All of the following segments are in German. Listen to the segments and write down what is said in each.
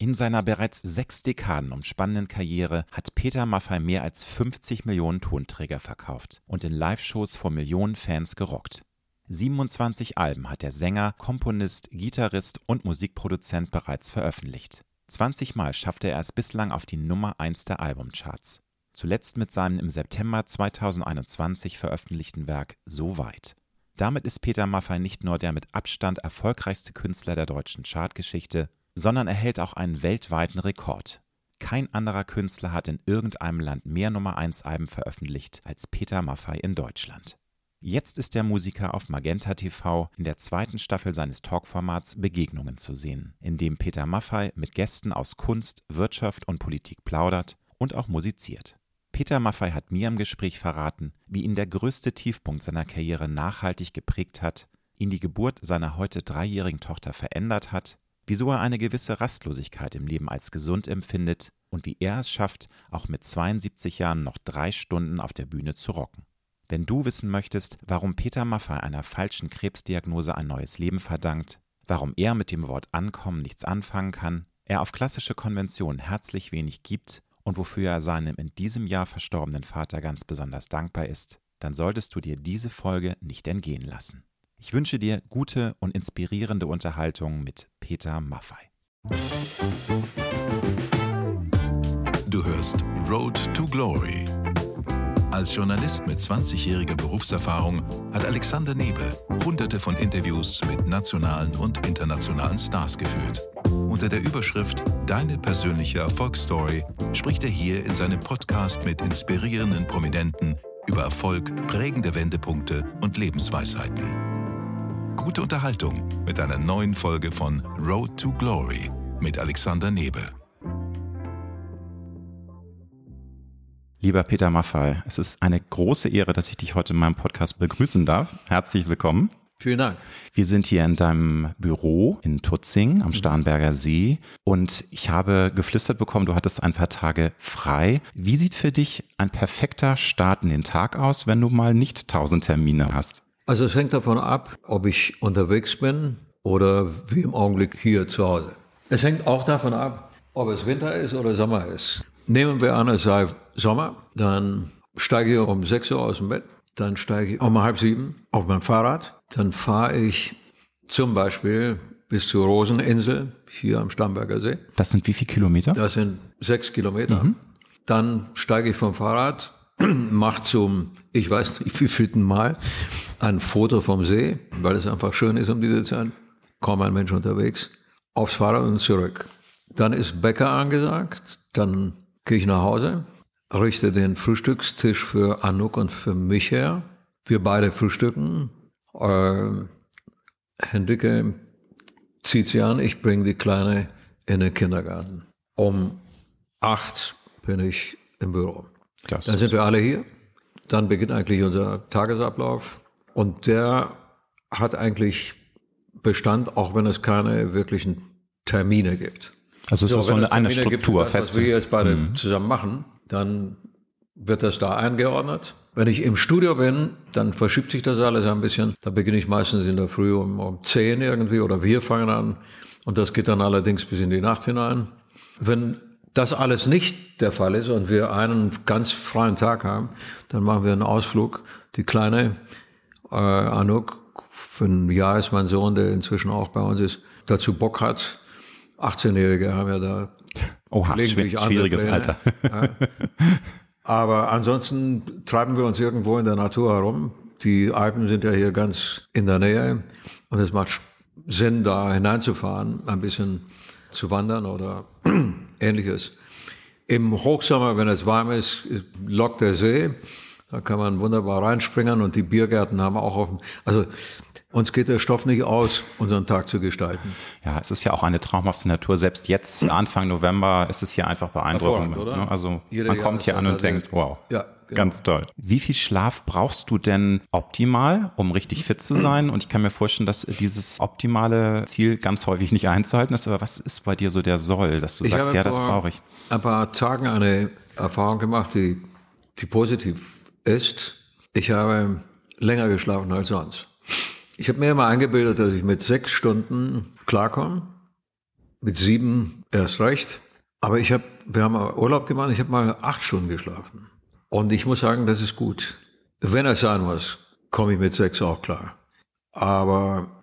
In seiner bereits sechs Dekaden umspannenden Karriere hat Peter Maffay mehr als 50 Millionen Tonträger verkauft und in Live-Shows vor Millionen Fans gerockt. 27 Alben hat der Sänger, Komponist, Gitarrist und Musikproduzent bereits veröffentlicht. 20 Mal schaffte er es bislang auf die Nummer 1 der Albumcharts. Zuletzt mit seinem im September 2021 veröffentlichten Werk So weit. Damit ist Peter Maffay nicht nur der mit Abstand erfolgreichste Künstler der deutschen Chartgeschichte, sondern erhält auch einen weltweiten Rekord. Kein anderer Künstler hat in irgendeinem Land mehr Nummer 1 Alben veröffentlicht als Peter Maffay in Deutschland. Jetzt ist der Musiker auf Magenta TV in der zweiten Staffel seines Talkformats Begegnungen zu sehen, in dem Peter Maffay mit Gästen aus Kunst, Wirtschaft und Politik plaudert und auch musiziert. Peter Maffay hat mir im Gespräch verraten, wie ihn der größte Tiefpunkt seiner Karriere nachhaltig geprägt hat, ihn die Geburt seiner heute dreijährigen Tochter verändert hat, wieso er eine gewisse Rastlosigkeit im Leben als gesund empfindet und wie er es schafft, auch mit 72 Jahren noch drei Stunden auf der Bühne zu rocken. Wenn du wissen möchtest, warum Peter Maffay einer falschen Krebsdiagnose ein neues Leben verdankt, warum er mit dem Wort Ankommen nichts anfangen kann, er auf klassische Konventionen herzlich wenig gibt und wofür er seinem in diesem Jahr verstorbenen Vater ganz besonders dankbar ist, dann solltest du dir diese Folge nicht entgehen lassen. Ich wünsche dir gute und inspirierende Unterhaltung mit Peter Maffay. Du hörst Road to Glory als Journalist mit 20-jähriger Berufserfahrung hat Alexander Nebel hunderte von Interviews mit nationalen und internationalen Stars geführt. Unter der Überschrift Deine persönliche Erfolgsstory spricht er hier in seinem Podcast mit inspirierenden Prominenten über Erfolg, prägende Wendepunkte und Lebensweisheiten. Gute Unterhaltung mit einer neuen Folge von Road to Glory mit Alexander Nebel. Lieber Peter Maffay, es ist eine große Ehre, dass ich dich heute in meinem Podcast begrüßen darf. Herzlich willkommen. Vielen Dank. Wir sind hier in deinem Büro in Tutzing am Starnberger See und ich habe geflüstert bekommen, du hattest ein paar Tage frei. Wie sieht für dich ein perfekter Start in den Tag aus, wenn du mal nicht tausend Termine hast? Also es hängt davon ab, ob ich unterwegs bin oder wie im Augenblick hier zu Hause. Es hängt auch davon ab, ob es Winter ist oder Sommer ist. Nehmen wir an, es sei Sommer, dann steige ich um 6 Uhr aus dem Bett, dann steige ich um halb sieben auf mein Fahrrad, dann fahre ich zum Beispiel bis zur Roseninsel hier am Starnberger See. Das sind wie viele Kilometer? Das sind sechs Kilometer. Mhm. Dann steige ich vom Fahrrad, mache zum, ich weiß nicht wievielten Mal, ein Foto vom See, weil es einfach schön ist um diese Zeit. Kaum ein Mensch unterwegs. Aufs Fahrrad und zurück. Dann ist Bäcker angesagt. Dann gehe ich nach Hause, richte den Frühstückstisch für Anouk und für mich her. Wir beide frühstücken. Äh, Hendrike zieht sie an, ich bringe die Kleine in den Kindergarten. Um acht bin ich im Büro. Das Dann sind wir alle hier. Dann beginnt eigentlich unser Tagesablauf. Und der hat eigentlich Bestand, auch wenn es keine wirklichen Termine gibt. Also es so, ist so eine, eine Struktur gibt, fest. Was wir jetzt beide mhm. zusammen machen, dann wird das da eingeordnet. Wenn ich im Studio bin, dann verschiebt sich das alles ein bisschen. Da beginne ich meistens in der Früh um, um 10 irgendwie oder wir fangen an. Und das geht dann allerdings bis in die Nacht hinein. Wenn das alles nicht der Fall ist und wir einen ganz freien Tag haben, dann machen wir einen Ausflug. Die kleine äh, Anouk, für ein Jahr ist mein Sohn, der inzwischen auch bei uns ist, dazu Bock hat, 18-Jährige haben ja da Oha, schwierig, schwieriges Alter. Ja. Aber ansonsten treiben wir uns irgendwo in der Natur herum. Die Alpen sind ja hier ganz in der Nähe und es macht Sinn, da hineinzufahren, ein bisschen zu wandern oder ähnliches. Im Hochsommer, wenn es warm ist, lockt der See. Da kann man wunderbar reinspringen und die Biergärten haben auch offen. Also uns geht der Stoff nicht aus, unseren Tag zu gestalten. Ja, es ist ja auch eine traumhafte Natur. Selbst jetzt, Anfang November, ist es hier einfach beeindruckend. Oder? Ne? Also Jeder man kommt hier an und denkt, wow, ja, genau. ganz toll. Wie viel Schlaf brauchst du denn optimal, um richtig fit zu sein? Und ich kann mir vorstellen, dass dieses optimale Ziel ganz häufig nicht einzuhalten ist. Aber was ist bei dir so der Soll, dass du ich sagst, ja, das brauche ich? ein paar Tagen eine Erfahrung gemacht, die, die positiv ist. Ich habe länger geschlafen als sonst. Ich habe mir immer eingebildet, dass ich mit sechs Stunden klarkomme. mit sieben erst recht. Aber ich habe, wir haben Urlaub gemacht, ich habe mal acht Stunden geschlafen. Und ich muss sagen, das ist gut. Wenn es sein muss, komme ich mit sechs auch klar. Aber,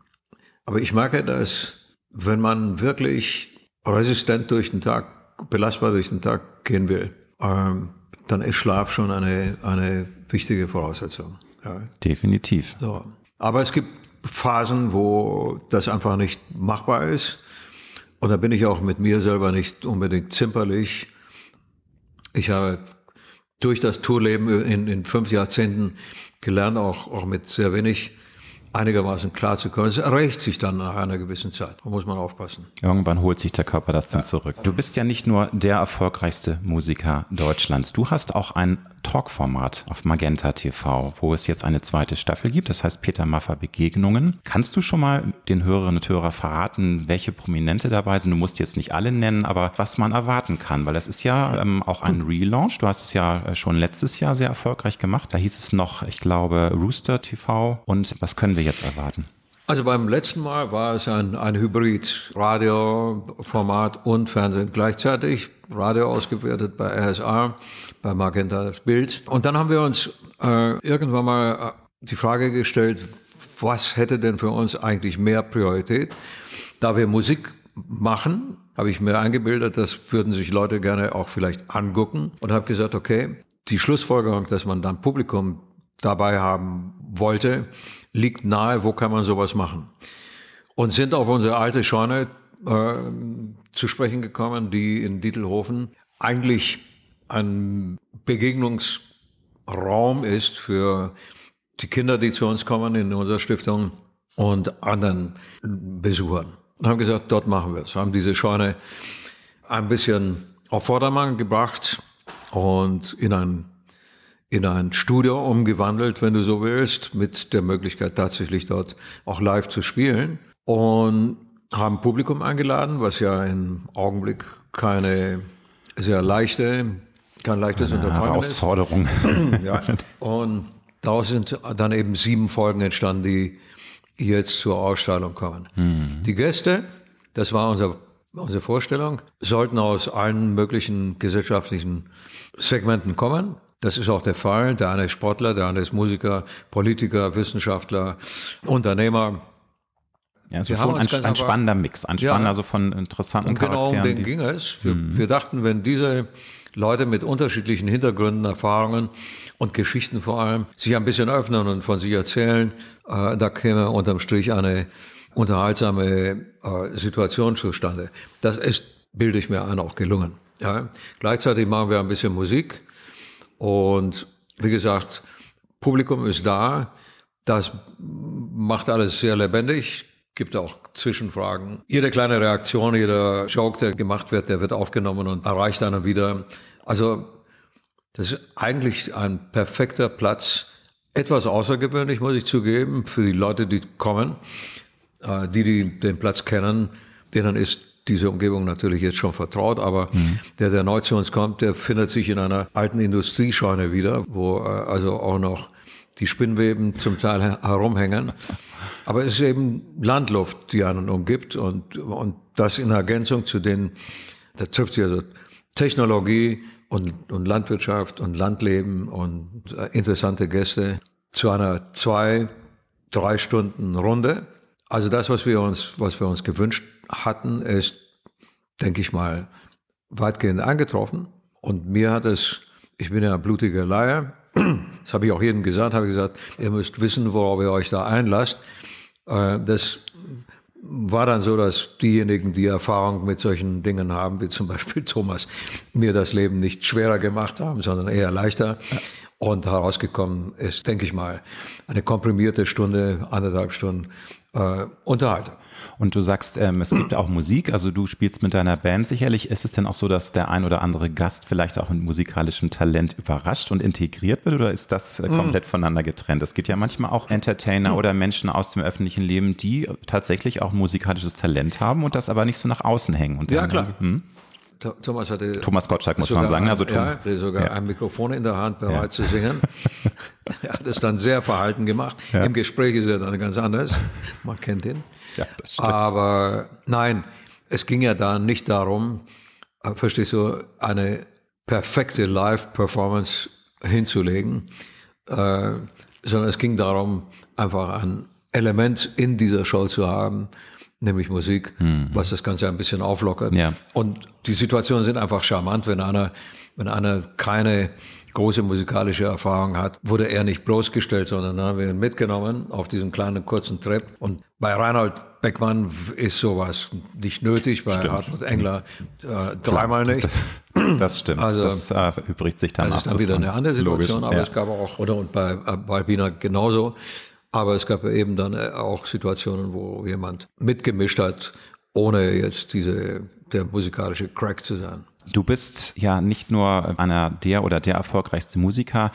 aber ich merke, dass wenn man wirklich resistent durch den Tag, belastbar durch den Tag gehen will, ähm, dann ist Schlaf schon eine, eine wichtige Voraussetzung. Ja. Definitiv. So. Aber es gibt Phasen, wo das einfach nicht machbar ist. Und da bin ich auch mit mir selber nicht unbedingt zimperlich. Ich habe durch das Tourleben in, in fünf Jahrzehnten gelernt, auch, auch mit sehr wenig einigermaßen klar zu kommen. Es erreicht sich dann nach einer gewissen Zeit. Da muss man aufpassen. Irgendwann holt sich der Körper das dann zurück. Du bist ja nicht nur der erfolgreichste Musiker Deutschlands. Du hast auch ein Talkformat auf Magenta TV, wo es jetzt eine zweite Staffel gibt. Das heißt Peter Maffer Begegnungen. Kannst du schon mal den Hörerinnen und Hörern verraten, welche Prominente dabei sind? Du musst jetzt nicht alle nennen, aber was man erwarten kann, weil das ist ja ähm, auch ein Relaunch. Du hast es ja äh, schon letztes Jahr sehr erfolgreich gemacht. Da hieß es noch, ich glaube, Rooster TV. Und was können wir jetzt erwarten? Also beim letzten Mal war es ein, ein Hybrid, Radioformat und Fernsehen gleichzeitig. Radio ausgewertet bei RSA, bei Magenta Bild. Und dann haben wir uns äh, irgendwann mal äh, die Frage gestellt, was hätte denn für uns eigentlich mehr Priorität? Da wir Musik machen, habe ich mir eingebildet, das würden sich Leute gerne auch vielleicht angucken und habe gesagt, okay, die Schlussfolgerung, dass man dann Publikum dabei haben wollte, liegt nahe, wo kann man sowas machen? Und sind auf unsere alte Scheune äh, zu sprechen gekommen, die in Dietelhofen eigentlich ein Begegnungsraum ist für die Kinder, die zu uns kommen in unserer Stiftung und anderen Besuchern. Und haben gesagt, dort machen wir es. Haben diese Scheune ein bisschen auf Vordermann gebracht und in ein in ein Studio umgewandelt, wenn du so willst, mit der Möglichkeit tatsächlich dort auch live zu spielen und haben Publikum eingeladen, was ja im Augenblick keine sehr leichte, kein leichtes Eine Unterfangen Herausforderung. ist. ja. Und daraus sind dann eben sieben Folgen entstanden, die jetzt zur Ausstrahlung kommen. Mhm. Die Gäste, das war unser, unsere Vorstellung, sollten aus allen möglichen gesellschaftlichen Segmenten kommen. Das ist auch der Fall. Der eine ist Sportler, der andere ist Musiker, Politiker, Wissenschaftler, Unternehmer. Ja, also schon ein, ein spannender Mix, ein spannender, ja, also von interessanten und genau Charakteren. um den ging es. Wir, mhm. wir dachten, wenn diese Leute mit unterschiedlichen Hintergründen, Erfahrungen und Geschichten vor allem sich ein bisschen öffnen und von sich erzählen, äh, da käme unterm Strich eine unterhaltsame äh, Situation zustande. Das ist, bilde ich mir ein, auch gelungen. Ja. Gleichzeitig machen wir ein bisschen Musik. Und wie gesagt, Publikum ist da. Das macht alles sehr lebendig. Gibt auch Zwischenfragen. Jede kleine Reaktion, jeder Joke, der gemacht wird, der wird aufgenommen und erreicht einen wieder. Also, das ist eigentlich ein perfekter Platz. Etwas außergewöhnlich, muss ich zugeben, für die Leute, die kommen. Äh, die, die den Platz kennen, denen ist diese Umgebung natürlich jetzt schon vertraut, aber mhm. der, der neu zu uns kommt, der findet sich in einer alten Industriescheune wieder, wo äh, also auch noch die Spinnweben zum Teil herumhängen. Aber es ist eben Landluft, die einen umgibt und, und das in Ergänzung zu den, da trifft sich also Technologie und, und Landwirtschaft und Landleben und äh, interessante Gäste zu einer zwei, drei Stunden Runde. Also das, was wir uns, was wir uns gewünscht hatten, ist, denke ich mal, weitgehend eingetroffen. Und mir hat es, ich bin ja ein blutiger Laie, das habe ich auch jedem gesagt, habe gesagt, ihr müsst wissen, worauf ihr euch da einlasst. Äh, das war dann so, dass diejenigen, die Erfahrung mit solchen Dingen haben, wie zum Beispiel Thomas, mir das Leben nicht schwerer gemacht haben, sondern eher leichter. Und herausgekommen ist, denke ich mal, eine komprimierte Stunde, anderthalb Stunden äh, Unterhaltung. Und du sagst, ähm, es gibt auch Musik, also du spielst mit deiner Band sicherlich. Ist es denn auch so, dass der ein oder andere Gast vielleicht auch mit musikalischem Talent überrascht und integriert wird oder ist das äh, komplett mhm. voneinander getrennt? Es gibt ja manchmal auch Entertainer mhm. oder Menschen aus dem öffentlichen Leben, die tatsächlich auch musikalisches Talent haben und das aber nicht so nach außen hängen. Und ja, klar. Hm? Thomas hatte Thomas Gottschalk muss man sagen, also Tom, ja, der sogar ja. ein Mikrofon in der Hand bereit ja. zu singen. er hat es dann sehr verhalten gemacht. Ja. Im Gespräch ist er dann ganz anders. Man kennt ihn. Ja, das stimmt. Aber nein, es ging ja da nicht darum, äh, verstehst du, eine perfekte Live-Performance hinzulegen, äh, sondern es ging darum, einfach ein Element in dieser Show zu haben, nämlich Musik, mhm. was das Ganze ein bisschen auflockert. Ja. Und die Situationen sind einfach charmant, wenn einer, wenn einer keine große musikalische Erfahrung hat, wurde er nicht bloßgestellt, sondern dann haben wir ihn mitgenommen auf diesen kleinen kurzen Trip. Und bei Reinhold Beckmann ist sowas nicht nötig, bei stimmt. Hartmut Engler äh, dreimal nicht. Das stimmt. Also, das äh, übrigt sich dann Das ist dann wieder eine andere Situation, Logisch, aber ja. es gab auch, oder und bei, äh, bei Albina genauso. Aber es gab eben dann äh, auch Situationen, wo jemand mitgemischt hat, ohne jetzt diese, der musikalische Crack zu sein. Du bist ja nicht nur einer der oder der erfolgreichste Musiker.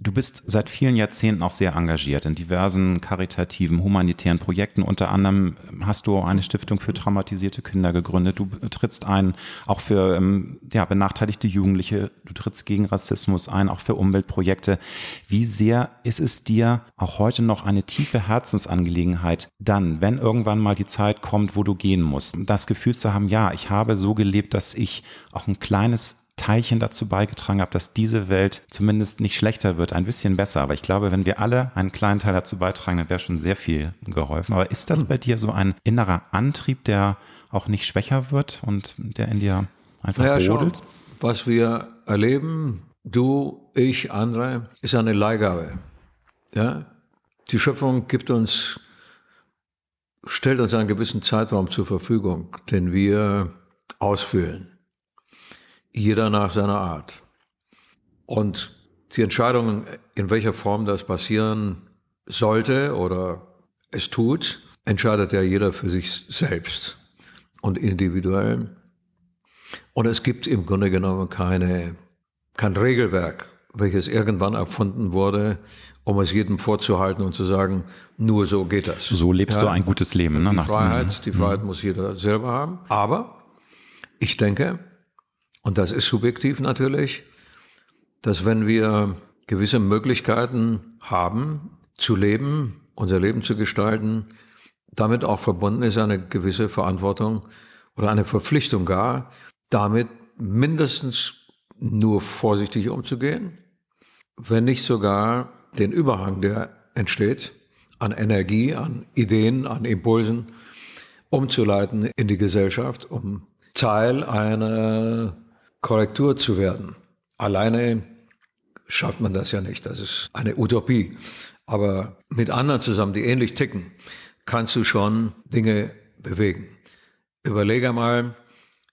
Du bist seit vielen Jahrzehnten auch sehr engagiert in diversen karitativen, humanitären Projekten. Unter anderem hast du eine Stiftung für traumatisierte Kinder gegründet. Du trittst ein, auch für ähm, ja, benachteiligte Jugendliche. Du trittst gegen Rassismus ein, auch für Umweltprojekte. Wie sehr ist es dir auch heute noch eine tiefe Herzensangelegenheit, dann, wenn irgendwann mal die Zeit kommt, wo du gehen musst, das Gefühl zu haben, ja, ich habe so gelebt, dass ich auch ein kleines Teilchen dazu beigetragen habe, dass diese Welt zumindest nicht schlechter wird, ein bisschen besser. Aber ich glaube, wenn wir alle einen kleinen Teil dazu beitragen, dann wäre schon sehr viel geholfen. Aber ist das hm. bei dir so ein innerer Antrieb, der auch nicht schwächer wird und der in dir einfach naja, brodelt? was wir erleben, du, ich, andere, ist eine Leihgabe. Ja? Die Schöpfung gibt uns, stellt uns einen gewissen Zeitraum zur Verfügung, den wir ausfüllen jeder nach seiner Art. Und die Entscheidung, in welcher Form das passieren sollte oder es tut, entscheidet ja jeder für sich selbst und individuell. Und es gibt im Grunde genommen keine, kein Regelwerk, welches irgendwann erfunden wurde, um es jedem vorzuhalten und zu sagen, nur so geht das. So lebst ja, du ein gutes Leben. Ne, die Freiheit, die Freiheit mhm. muss jeder selber haben. Aber ich denke, und das ist subjektiv natürlich, dass wenn wir gewisse Möglichkeiten haben, zu leben, unser Leben zu gestalten, damit auch verbunden ist eine gewisse Verantwortung oder eine Verpflichtung gar, damit mindestens nur vorsichtig umzugehen, wenn nicht sogar den Überhang, der entsteht, an Energie, an Ideen, an Impulsen umzuleiten in die Gesellschaft, um Teil einer Korrektur zu werden. Alleine schafft man das ja nicht. Das ist eine Utopie. Aber mit anderen zusammen, die ähnlich ticken, kannst du schon Dinge bewegen. Überlege mal,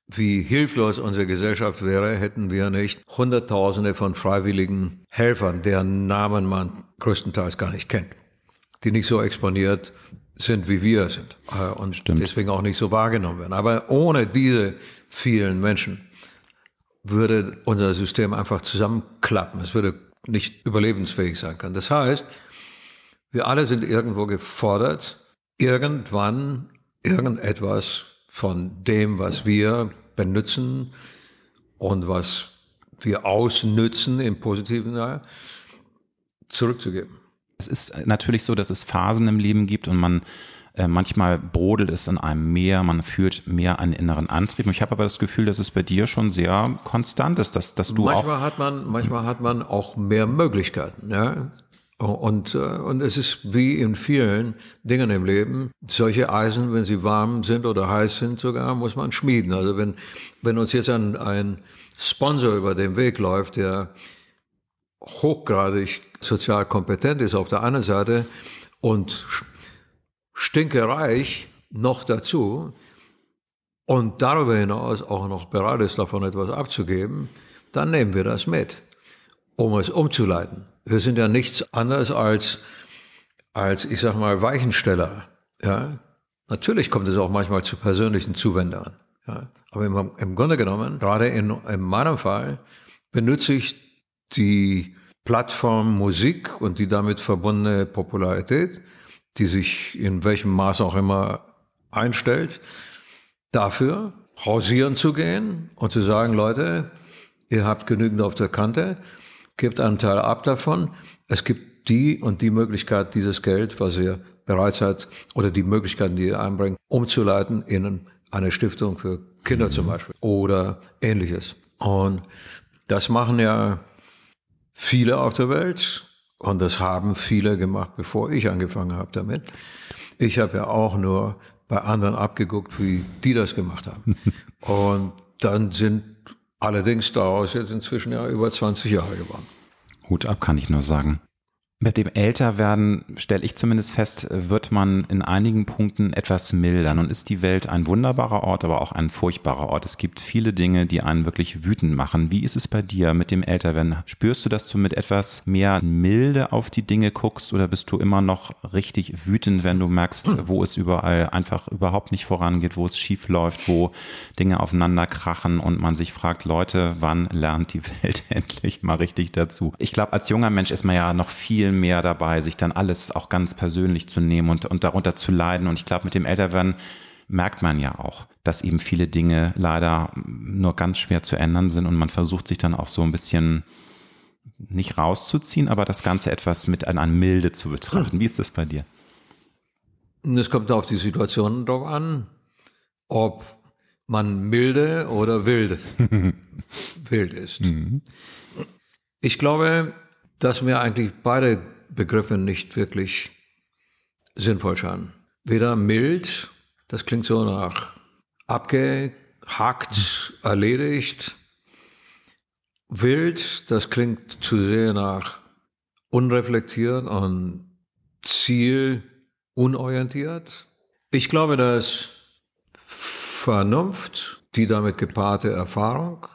wie hilflos unsere Gesellschaft wäre, hätten wir nicht Hunderttausende von freiwilligen Helfern, deren Namen man größtenteils gar nicht kennt, die nicht so exponiert sind, wie wir sind äh, und Stimmt. deswegen auch nicht so wahrgenommen werden. Aber ohne diese vielen Menschen würde unser System einfach zusammenklappen. Es würde nicht überlebensfähig sein können. Das heißt, wir alle sind irgendwo gefordert, irgendwann irgendetwas von dem, was wir benutzen und was wir ausnützen im positiven Sinne, zurückzugeben. Es ist natürlich so, dass es Phasen im Leben gibt und man äh, manchmal brodelt es in einem mehr, man fühlt mehr einen inneren Antrieb. Ich habe aber das Gefühl, dass es bei dir schon sehr konstant ist, dass, dass du manchmal auch. Hat man, manchmal hat man auch mehr Möglichkeiten. Ja? Und, äh, und es ist wie in vielen Dingen im Leben, solche Eisen, wenn sie warm sind oder heiß sind sogar, muss man schmieden. Also wenn, wenn uns jetzt ein, ein Sponsor über den Weg läuft, der hochgradig sozial kompetent ist auf der einen Seite und stinkereich noch dazu und darüber hinaus auch noch bereit ist, davon etwas abzugeben, dann nehmen wir das mit, um es umzuleiten. Wir sind ja nichts anderes als, als ich sag mal, Weichensteller. Ja? Natürlich kommt es auch manchmal zu persönlichen Zuwendern. Ja? Aber im, im Grunde genommen, gerade in, in meinem Fall, benutze ich die Plattform Musik und die damit verbundene Popularität die sich in welchem Maß auch immer einstellt, dafür hausieren zu gehen und zu sagen, Leute, ihr habt genügend auf der Kante, gebt einen Teil ab davon. Es gibt die und die Möglichkeit, dieses Geld, was ihr bereit seid, oder die Möglichkeiten, die ihr einbringt, umzuleiten in eine Stiftung für Kinder zum Beispiel oder ähnliches. Und das machen ja viele auf der Welt und das haben viele gemacht, bevor ich angefangen habe damit. Ich habe ja auch nur bei anderen abgeguckt, wie die das gemacht haben. Und dann sind allerdings daraus jetzt inzwischen ja über 20 Jahre geworden. Hut ab, kann ich nur sagen. Mit dem Älterwerden stelle ich zumindest fest, wird man in einigen Punkten etwas milder. Nun ist die Welt ein wunderbarer Ort, aber auch ein furchtbarer Ort. Es gibt viele Dinge, die einen wirklich wütend machen. Wie ist es bei dir mit dem Älterwerden? Spürst du, dass du mit etwas mehr Milde auf die Dinge guckst oder bist du immer noch richtig wütend, wenn du merkst, wo es überall einfach überhaupt nicht vorangeht, wo es schief läuft, wo Dinge aufeinander krachen und man sich fragt, Leute, wann lernt die Welt endlich mal richtig dazu? Ich glaube, als junger Mensch ist man ja noch viel viel mehr dabei, sich dann alles auch ganz persönlich zu nehmen und, und darunter zu leiden. Und ich glaube, mit dem Älterwerden merkt man ja auch, dass eben viele Dinge leider nur ganz schwer zu ändern sind und man versucht sich dann auch so ein bisschen nicht rauszuziehen, aber das Ganze etwas mit einer Milde zu betrachten. Wie ist das bei dir? Es kommt auf die Situation drauf an, ob man milde oder wild, wild ist. Mhm. Ich glaube, dass mir eigentlich beide Begriffe nicht wirklich sinnvoll scheinen. Weder mild, das klingt so nach abgehackt, erledigt. Wild, das klingt zu sehr nach unreflektiert und zielunorientiert. Ich glaube, dass Vernunft, die damit gepaarte Erfahrung,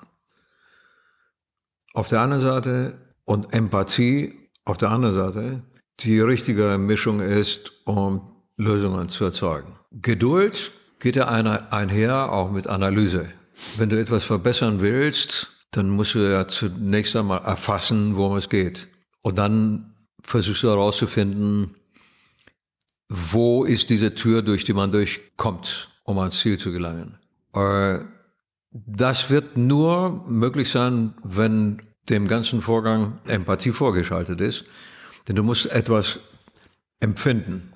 auf der anderen Seite und Empathie auf der anderen Seite die richtige Mischung ist, um Lösungen zu erzeugen. Geduld geht ja einher auch mit Analyse. Wenn du etwas verbessern willst, dann musst du ja zunächst einmal erfassen, worum es geht. Und dann versuchst du herauszufinden, wo ist diese Tür, durch die man durchkommt, um ans Ziel zu gelangen. Äh, das wird nur möglich sein, wenn dem ganzen Vorgang Empathie vorgeschaltet ist. Denn du musst etwas empfinden.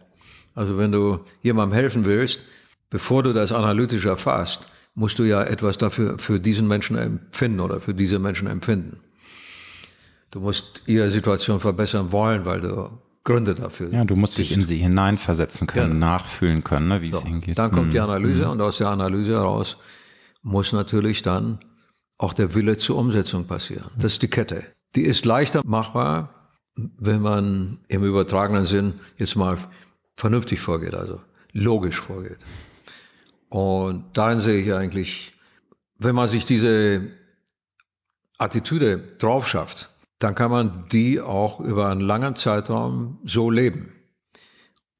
Also wenn du jemandem helfen willst, bevor du das analytisch erfasst, musst du ja etwas dafür für diesen Menschen empfinden oder für diese Menschen empfinden. Du musst ihre Situation verbessern wollen, weil du Gründe dafür. Ja, du musst dich in sie hineinversetzen können, ja. nachfühlen können, ne, wie so. es hingeht. Dann kommt hm. die Analyse hm. und aus der Analyse heraus muss natürlich dann auch der Wille zur Umsetzung passieren. Das ist die Kette. Die ist leichter machbar, wenn man im übertragenen Sinn jetzt mal vernünftig vorgeht, also logisch vorgeht. Und darin sehe ich eigentlich, wenn man sich diese Attitüde drauf schafft, dann kann man die auch über einen langen Zeitraum so leben.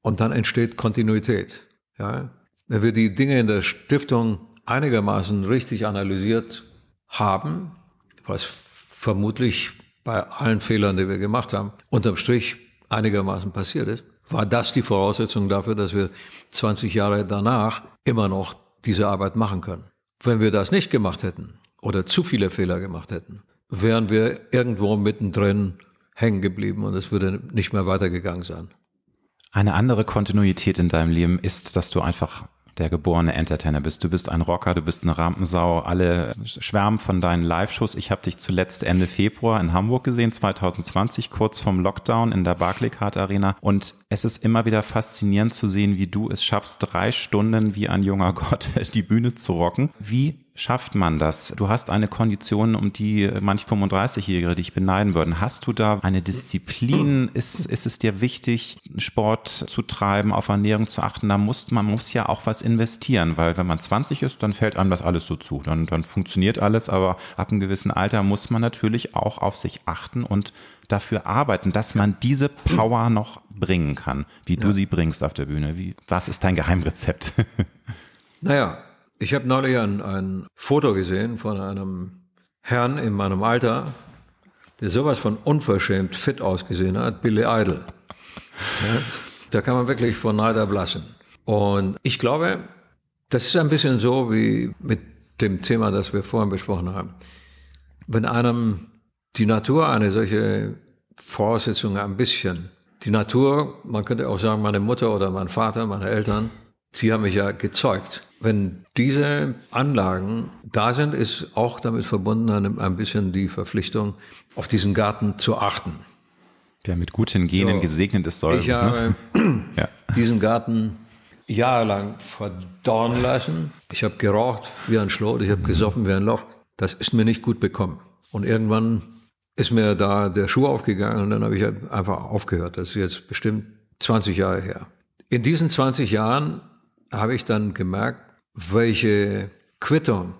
Und dann entsteht Kontinuität. Ja? Wenn wir die Dinge in der Stiftung einigermaßen richtig analysiert haben, was vermutlich bei allen Fehlern, die wir gemacht haben, unterm Strich einigermaßen passiert ist, war das die Voraussetzung dafür, dass wir 20 Jahre danach immer noch diese Arbeit machen können. Wenn wir das nicht gemacht hätten oder zu viele Fehler gemacht hätten, wären wir irgendwo mittendrin hängen geblieben und es würde nicht mehr weitergegangen sein. Eine andere Kontinuität in deinem Leben ist, dass du einfach der geborene Entertainer bist. Du bist ein Rocker, du bist eine Rampensau. Alle schwärmen von deinen Live-Shows. Ich habe dich zuletzt Ende Februar in Hamburg gesehen, 2020, kurz vorm Lockdown in der Barclaycard Arena. Und es ist immer wieder faszinierend zu sehen, wie du es schaffst, drei Stunden wie ein junger Gott die Bühne zu rocken. Wie schafft man das? Du hast eine Kondition, um die manch 35-Jährige dich beneiden würden. Hast du da eine Disziplin? Ist, ist es dir wichtig, Sport zu treiben, auf Ernährung zu achten? Da muss man muss ja auch was investieren, weil wenn man 20 ist, dann fällt einem das alles so zu. Dann, dann funktioniert alles, aber ab einem gewissen Alter muss man natürlich auch auf sich achten und dafür arbeiten, dass man diese Power noch bringen kann, wie du sie bringst auf der Bühne. Wie, was ist dein Geheimrezept? Naja, ich habe neulich ein, ein Foto gesehen von einem Herrn in meinem Alter, der sowas von unverschämt fit ausgesehen hat, Billy Idol. Ja, da kann man wirklich vor Neid erblassen. Und ich glaube, das ist ein bisschen so wie mit dem Thema, das wir vorhin besprochen haben. Wenn einem die Natur eine solche Voraussetzung ein bisschen, die Natur, man könnte auch sagen, meine Mutter oder mein Vater, meine Eltern, Sie haben mich ja gezeugt. Wenn diese Anlagen da sind, ist auch damit verbunden ein, ein bisschen die Verpflichtung, auf diesen Garten zu achten. Wer mit guten Genen so, gesegnet ist, soll. Ich ne? habe ja. diesen Garten jahrelang verdorren lassen. Ich habe geraucht wie ein Schlot, ich habe gesoffen wie ein Loch. Das ist mir nicht gut bekommen. Und irgendwann ist mir da der Schuh aufgegangen und dann habe ich halt einfach aufgehört. Das ist jetzt bestimmt 20 Jahre her. In diesen 20 Jahren habe ich dann gemerkt, welche Quittung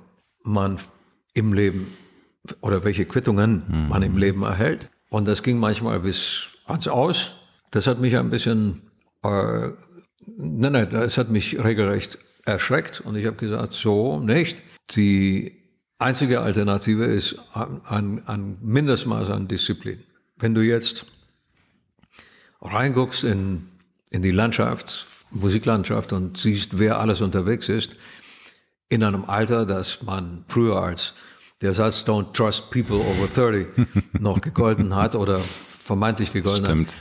man im Leben oder welche Quittungen mhm. man im Leben erhält. Und das ging manchmal bis ans Aus. Das hat mich ein bisschen, äh, nein, nein, das hat mich regelrecht erschreckt und ich habe gesagt, so nicht. Die einzige Alternative ist ein, ein Mindestmaß an Disziplin. Wenn du jetzt reinguckst in, in die Landschaft, Musiklandschaft und siehst, wer alles unterwegs ist, in einem Alter, das man früher als der Satz Don't trust people over 30 noch gegolten hat oder vermeintlich gegolten Stimmt.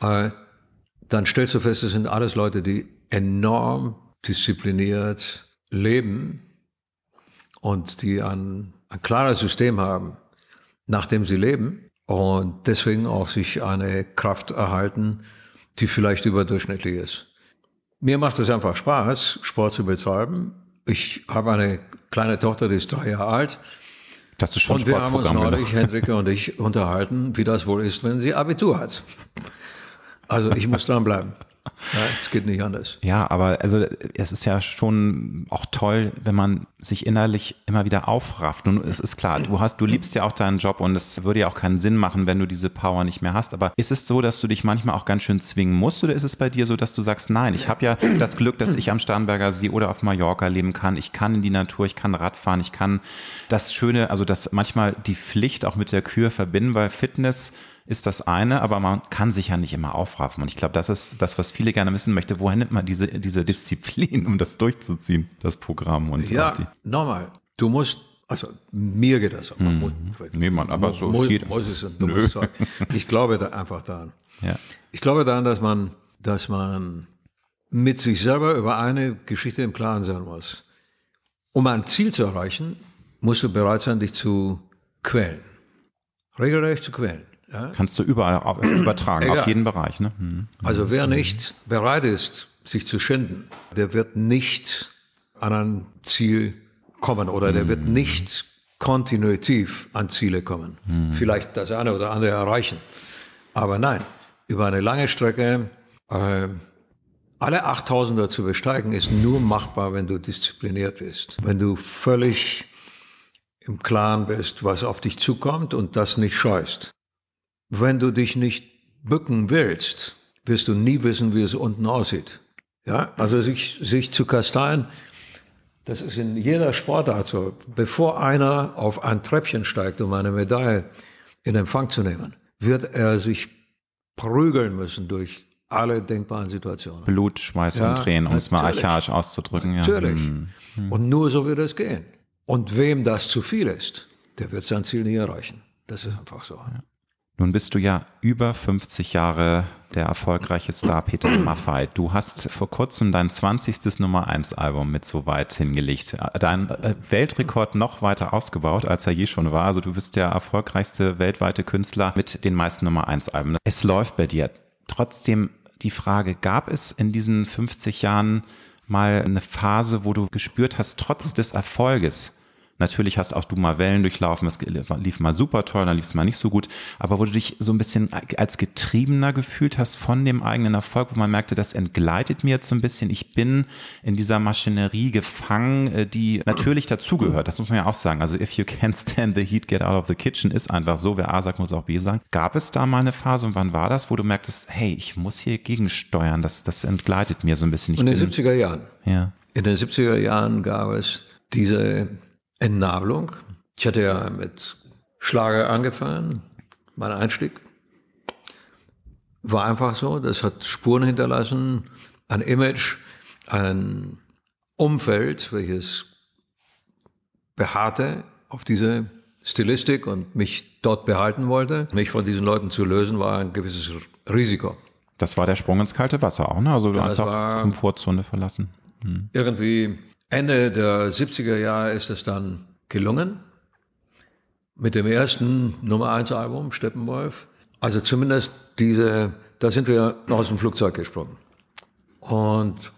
hat, äh, dann stellst du fest, es sind alles Leute, die enorm diszipliniert leben und die ein, ein klares System haben, nach dem sie leben und deswegen auch sich eine Kraft erhalten, die vielleicht überdurchschnittlich ist. Mir macht es einfach Spaß, Sport zu betreiben. Ich habe eine kleine Tochter, die ist drei Jahre alt. Das ist schon und wir haben uns neulich, Hendrike und ich, unterhalten, wie das wohl ist, wenn sie Abitur hat. Also ich muss dranbleiben. Es geht nicht anders. Ja, aber also es ist ja schon auch toll, wenn man sich innerlich immer wieder aufrafft. Und es ist klar, du hast, du liebst ja auch deinen Job und es würde ja auch keinen Sinn machen, wenn du diese Power nicht mehr hast. Aber ist es so, dass du dich manchmal auch ganz schön zwingen musst oder ist es bei dir so, dass du sagst, nein, ich habe ja das Glück, dass ich am Starnberger See oder auf Mallorca leben kann. Ich kann in die Natur, ich kann Radfahren, ich kann das Schöne, also das manchmal die Pflicht auch mit der Kür verbinden, weil Fitness ist das eine, aber man kann sich ja nicht immer aufraffen. Und ich glaube, das ist das, was viele gerne wissen möchte. Woher nimmt man diese, diese Disziplin, um das durchzuziehen, das Programm? Und ja, nochmal, du musst, also mir geht das. Mhm. Muss, nee, man, aber so muss, muss es, du musst sagen. Ich glaube da einfach daran. Ja. Ich glaube daran, dass man, dass man mit sich selber über eine Geschichte im Klaren sein muss. Um ein Ziel zu erreichen, musst du bereit sein, dich zu quälen. Regelrecht zu quälen. Ja? Kannst du überall übertragen, Egal. auf jeden Bereich. Ne? Hm. Also wer nicht bereit ist, sich zu schinden, der wird nicht an ein Ziel kommen oder der wird hm. nicht kontinuitiv an Ziele kommen. Hm. Vielleicht das eine oder andere erreichen. Aber nein, über eine lange Strecke äh, alle 8000er zu besteigen, ist nur machbar, wenn du diszipliniert bist. Wenn du völlig im Klaren bist, was auf dich zukommt und das nicht scheust. Wenn du dich nicht bücken willst, wirst du nie wissen, wie es unten aussieht. Ja, also sich, sich zu kasteien, das ist in jeder Sportart so. Bevor einer auf ein Treppchen steigt, um eine Medaille in Empfang zu nehmen, wird er sich prügeln müssen durch alle denkbaren Situationen. Blut, Schweiß ja, und Tränen, um es mal archaisch auszudrücken. Natürlich. Ja. Hm. Und nur so wird es gehen. Und wem das zu viel ist, der wird sein Ziel nie erreichen. Das ist einfach so. Ja. Nun bist du ja über 50 Jahre der erfolgreiche Star Peter Maffay. Du hast vor kurzem dein 20. Nummer 1 Album mit so weit hingelegt. Dein äh, Weltrekord noch weiter ausgebaut, als er je schon war. Also du bist der erfolgreichste weltweite Künstler mit den meisten Nummer 1 Alben. Es läuft bei dir. Trotzdem die Frage, gab es in diesen 50 Jahren mal eine Phase, wo du gespürt hast, trotz des Erfolges, Natürlich hast auch du mal Wellen durchlaufen, es lief mal super toll, dann lief es mal nicht so gut, aber wo du dich so ein bisschen als getriebener gefühlt hast von dem eigenen Erfolg, wo man merkte, das entgleitet mir jetzt so ein bisschen, ich bin in dieser Maschinerie gefangen, äh, die natürlich dazugehört, das muss man ja auch sagen. Also if you can't stand the heat, get out of the kitchen ist einfach so, wer A sagt, muss auch B sagen. Gab es da mal eine Phase und wann war das, wo du merktest, hey, ich muss hier gegensteuern, das, das entgleitet mir so ein bisschen. Ich in den bin, 70er Jahren. Ja. In den 70er Jahren gab es diese Entnabelung. Ich hatte ja mit Schlager angefangen, mein Einstieg. War einfach so, das hat Spuren hinterlassen, ein Image, ein Umfeld, welches beharrte auf diese Stilistik und mich dort behalten wollte. Mich von diesen Leuten zu lösen, war ein gewisses Risiko. Das war der Sprung ins kalte Wasser auch, ne? Also das einfach Komfortzone verlassen. Hm. Irgendwie Ende der 70er Jahre ist es dann gelungen. Mit dem ersten Nummer 1 Album, Steppenwolf. Also zumindest diese, da sind wir aus dem Flugzeug gesprungen. Und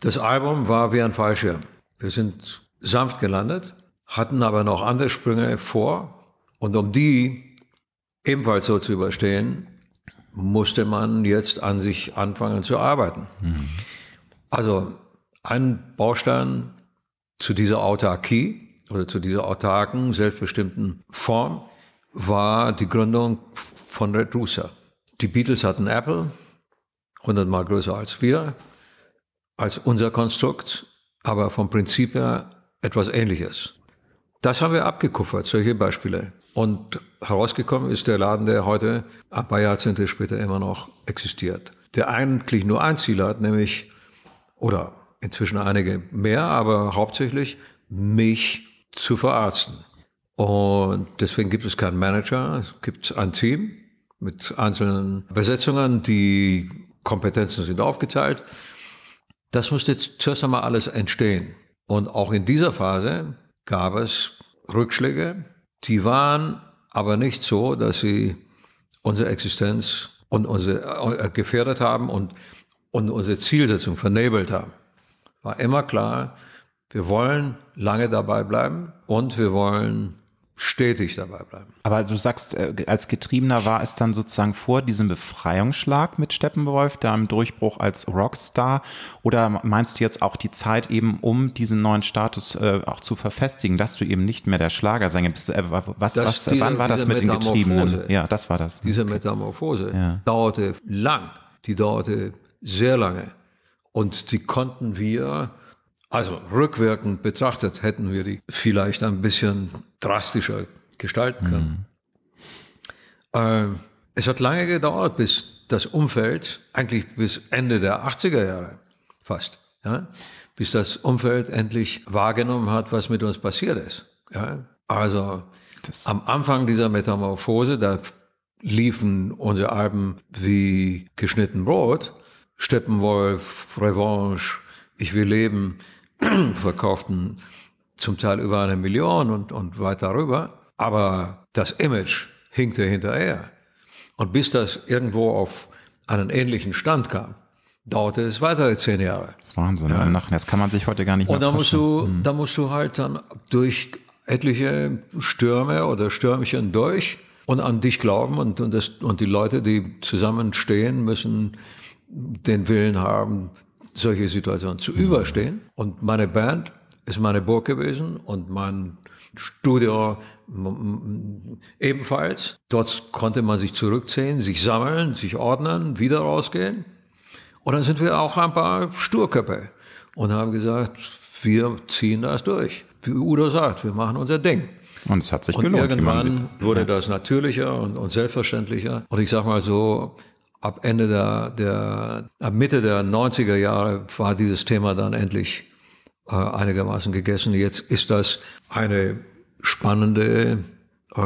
das Album war wie ein Fallschirm. Wir sind sanft gelandet, hatten aber noch andere Sprünge vor. Und um die ebenfalls so zu überstehen, musste man jetzt an sich anfangen zu arbeiten. Mhm. Also ein Baustein zu dieser Autarkie oder zu dieser autarken, selbstbestimmten Form war die Gründung von Red Rooster. Die Beatles hatten Apple, hundertmal größer als wir, als unser Konstrukt, aber vom Prinzip her etwas Ähnliches. Das haben wir abgekuffert, solche Beispiele. Und herausgekommen ist der Laden, der heute, ein paar Jahrzehnte später, immer noch existiert. Der eigentlich nur ein Ziel hat, nämlich, oder inzwischen einige mehr, aber hauptsächlich mich zu verarzten. Und deswegen gibt es keinen Manager, es gibt ein Team mit einzelnen Besetzungen, die Kompetenzen sind aufgeteilt. Das musste zuerst einmal alles entstehen. Und auch in dieser Phase gab es Rückschläge, die waren aber nicht so, dass sie unsere Existenz und unsere, äh, gefährdet haben und, und unsere Zielsetzung vernebelt haben. War immer klar, wir wollen lange dabei bleiben und wir wollen stetig dabei bleiben. Aber du sagst, äh, als Getriebener war es dann sozusagen vor diesem Befreiungsschlag mit Steppenwolf, da im Durchbruch als Rockstar, oder meinst du jetzt auch die Zeit eben, um diesen neuen Status äh, auch zu verfestigen, dass du eben nicht mehr der Schlagersänger bist? Äh, was, das, was, diese, wann war das mit den Getriebenen? Ja, das war das. Diese okay. Metamorphose ja. dauerte lang, die dauerte sehr lange. Und die konnten wir also rückwirkend betrachtet hätten wir die vielleicht ein bisschen drastischer gestalten können. Mhm. Äh, es hat lange gedauert, bis das Umfeld, eigentlich bis Ende der 80er Jahre fast, ja, bis das Umfeld endlich wahrgenommen hat, was mit uns passiert ist. Ja. Also das am Anfang dieser Metamorphose, da liefen unsere Alben wie geschnitten Brot, Steppenwolf, Revanche, Ich will leben, verkauften zum Teil über eine Million und, und weit darüber. Aber das Image hinkte hinterher. Und bis das irgendwo auf einen ähnlichen Stand kam, dauerte es weitere zehn Jahre. Das ist Wahnsinn. Ja. Das kann man sich heute gar nicht Und da musst du, mhm. da musst du halt dann durch etliche Stürme oder Stürmchen durch und an dich glauben und, und, das, und die Leute, die zusammenstehen, müssen den Willen haben, solche Situationen zu überstehen. Und meine Band ist meine Burg gewesen und mein Studio ebenfalls. Dort konnte man sich zurückziehen, sich sammeln, sich ordnen, wieder rausgehen. Und dann sind wir auch ein paar Sturköpfe und haben gesagt, wir ziehen das durch. Wie Udo sagt, wir machen unser Ding. Und es hat sich und gelohnt. Irgendwann wurde das natürlicher und, und selbstverständlicher. Und ich sag mal so, ab Ende der, der, ab Mitte der 90er Jahre war dieses Thema dann endlich äh, einigermaßen gegessen. Jetzt ist das eine spannende, äh,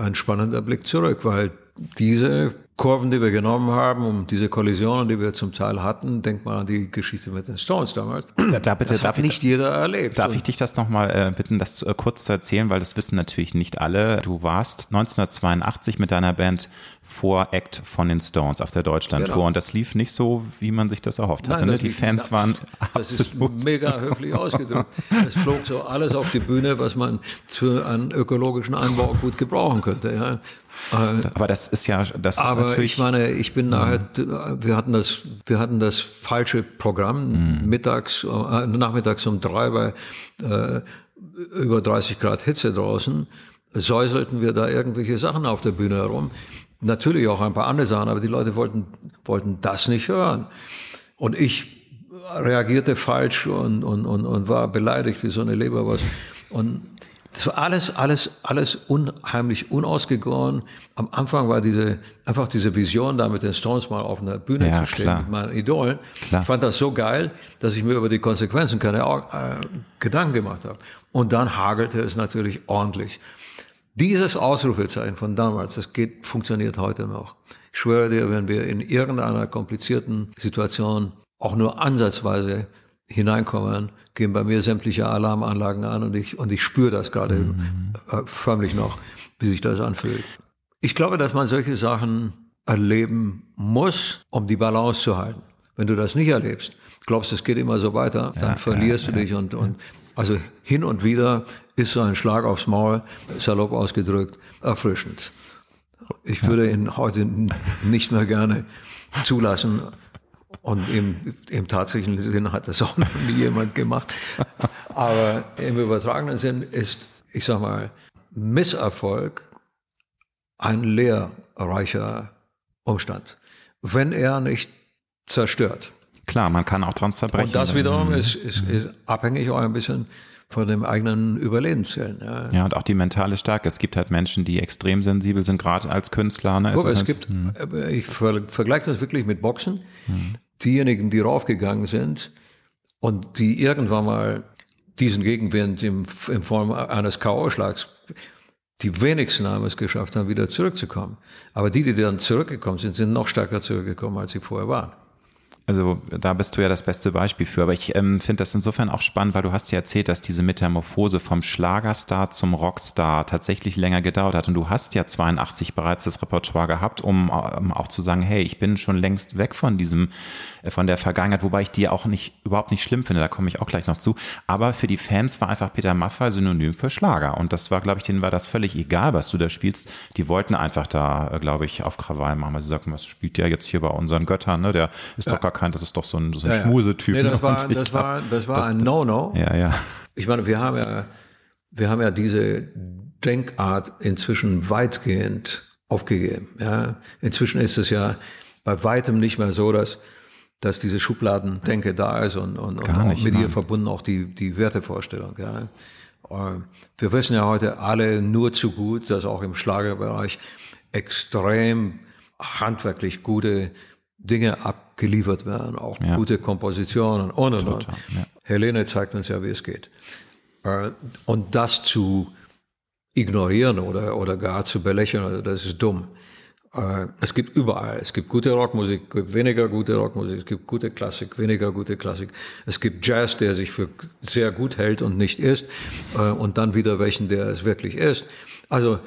ein spannender Blick zurück, weil diese Kurven, die wir genommen haben, um diese Kollisionen, die wir zum Teil hatten, denkt man an die Geschichte mit den Stones damals. Da, da bitte, das darf hat nicht ich, jeder erlebt. Darf ich dich das nochmal äh, bitten, das äh, kurz zu erzählen, weil das wissen natürlich nicht alle. Du warst 1982 mit deiner Band Voract von den Stones auf der Deutschlandtour genau. und das lief nicht so, wie man sich das erhofft hatte. Nein, ne? Die Fans waren das absolut ist mega höflich ausgedrückt. Es flog so alles auf die Bühne, was man für einen ökologischen Einbau gut gebrauchen könnte. Ja. Aber das ist ja, das aber ist natürlich. Ich meine, ich bin mhm. halt, wir hatten das, wir hatten das falsche Programm mhm. mittags, äh, nachmittags um drei bei äh, über 30 Grad Hitze draußen. Säuselten wir da irgendwelche Sachen auf der Bühne herum. Natürlich auch ein paar andere Sachen, aber die Leute wollten, wollten das nicht hören. Und ich reagierte falsch und, und, und, und war beleidigt wie so eine Leberwurst. Und das war alles, alles, alles unheimlich unausgegoren. Am Anfang war diese, einfach diese Vision, da mit den Stones mal auf einer Bühne ja, zu stehen, klar. mit meinen Idolen. Klar. Ich fand das so geil, dass ich mir über die Konsequenzen keine äh, Gedanken gemacht habe. Und dann hagelte es natürlich ordentlich. Dieses Ausrufezeichen von damals, das geht, funktioniert heute noch. Ich schwöre dir, wenn wir in irgendeiner komplizierten Situation auch nur ansatzweise hineinkommen, gehen bei mir sämtliche Alarmanlagen an und ich, und ich spüre das gerade mhm. äh, förmlich noch, wie sich das anfühlt. Ich glaube, dass man solche Sachen erleben muss, um die Balance zu halten. Wenn du das nicht erlebst, glaubst, es geht immer so weiter, dann ja, verlierst ja, du dich und, und also hin und wieder ist so ein Schlag aufs Maul, salopp ausgedrückt, erfrischend. Ich würde ihn heute nicht mehr gerne zulassen. Und im, im tatsächlichen Sinn hat das auch noch nie jemand gemacht. Aber im übertragenen Sinn ist, ich sag mal, Misserfolg ein lehrreicher Umstand, wenn er nicht zerstört. Klar, man kann auch dran zerbrechen. Und das wiederum ist, ist, ist abhängig auch ein bisschen von dem eigenen Überlebenswillen. Ja. ja, und auch die mentale Stärke. Es gibt halt Menschen, die extrem sensibel sind, gerade als Künstler. Ne? Es, es halt, gibt, hm. ich vergleiche das wirklich mit Boxen. Hm. Diejenigen, die raufgegangen sind und die irgendwann mal diesen Gegenwind in, in Form eines K.O.-Schlags die wenigsten haben es geschafft, dann wieder zurückzukommen. Aber die, die dann zurückgekommen sind, sind noch stärker zurückgekommen, als sie vorher waren. Also da bist du ja das beste Beispiel für. Aber ich ähm, finde das insofern auch spannend, weil du hast ja erzählt, dass diese Metamorphose vom Schlagerstar zum Rockstar tatsächlich länger gedauert hat. Und du hast ja 82 bereits das Repertoire gehabt, um ähm, auch zu sagen, hey, ich bin schon längst weg von diesem, äh, von der Vergangenheit, wobei ich die auch nicht, überhaupt nicht schlimm finde, da komme ich auch gleich noch zu. Aber für die Fans war einfach Peter Maffay synonym für Schlager. Und das war, glaube ich, denen war das völlig egal, was du da spielst. Die wollten einfach da, äh, glaube ich, auf Krawall machen, weil sie sagten, was spielt der jetzt hier bei unseren Göttern, ne? Der ist ja. doch gar kein, das ist doch so ein, so ein ja, Schmusetyp. Nee, das ne? war, das war, das war ein No-No. Ja, ja. Ich meine, wir haben ja, wir haben ja diese Denkart inzwischen weitgehend aufgegeben. Ja, inzwischen ist es ja bei weitem nicht mehr so, dass dass diese Schubladendenke da ist und, und, und nicht, mit ihr verbunden auch die, die Wertevorstellung. Ja. Äh, wir wissen ja heute alle nur zu gut, dass auch im Schlagerbereich extrem handwerklich gute Dinge abgeliefert werden, auch ja. gute Kompositionen und und und. Ja. Helene zeigt uns ja, wie es geht. Äh, und das zu ignorieren oder, oder gar zu belächeln, also das ist dumm. Äh, es gibt überall, es gibt gute Rockmusik, es gibt weniger gute Rockmusik, es gibt gute Klassik, weniger gute Klassik. Es gibt Jazz, der sich für sehr gut hält und nicht ist, äh, und dann wieder welchen, der es wirklich ist. Also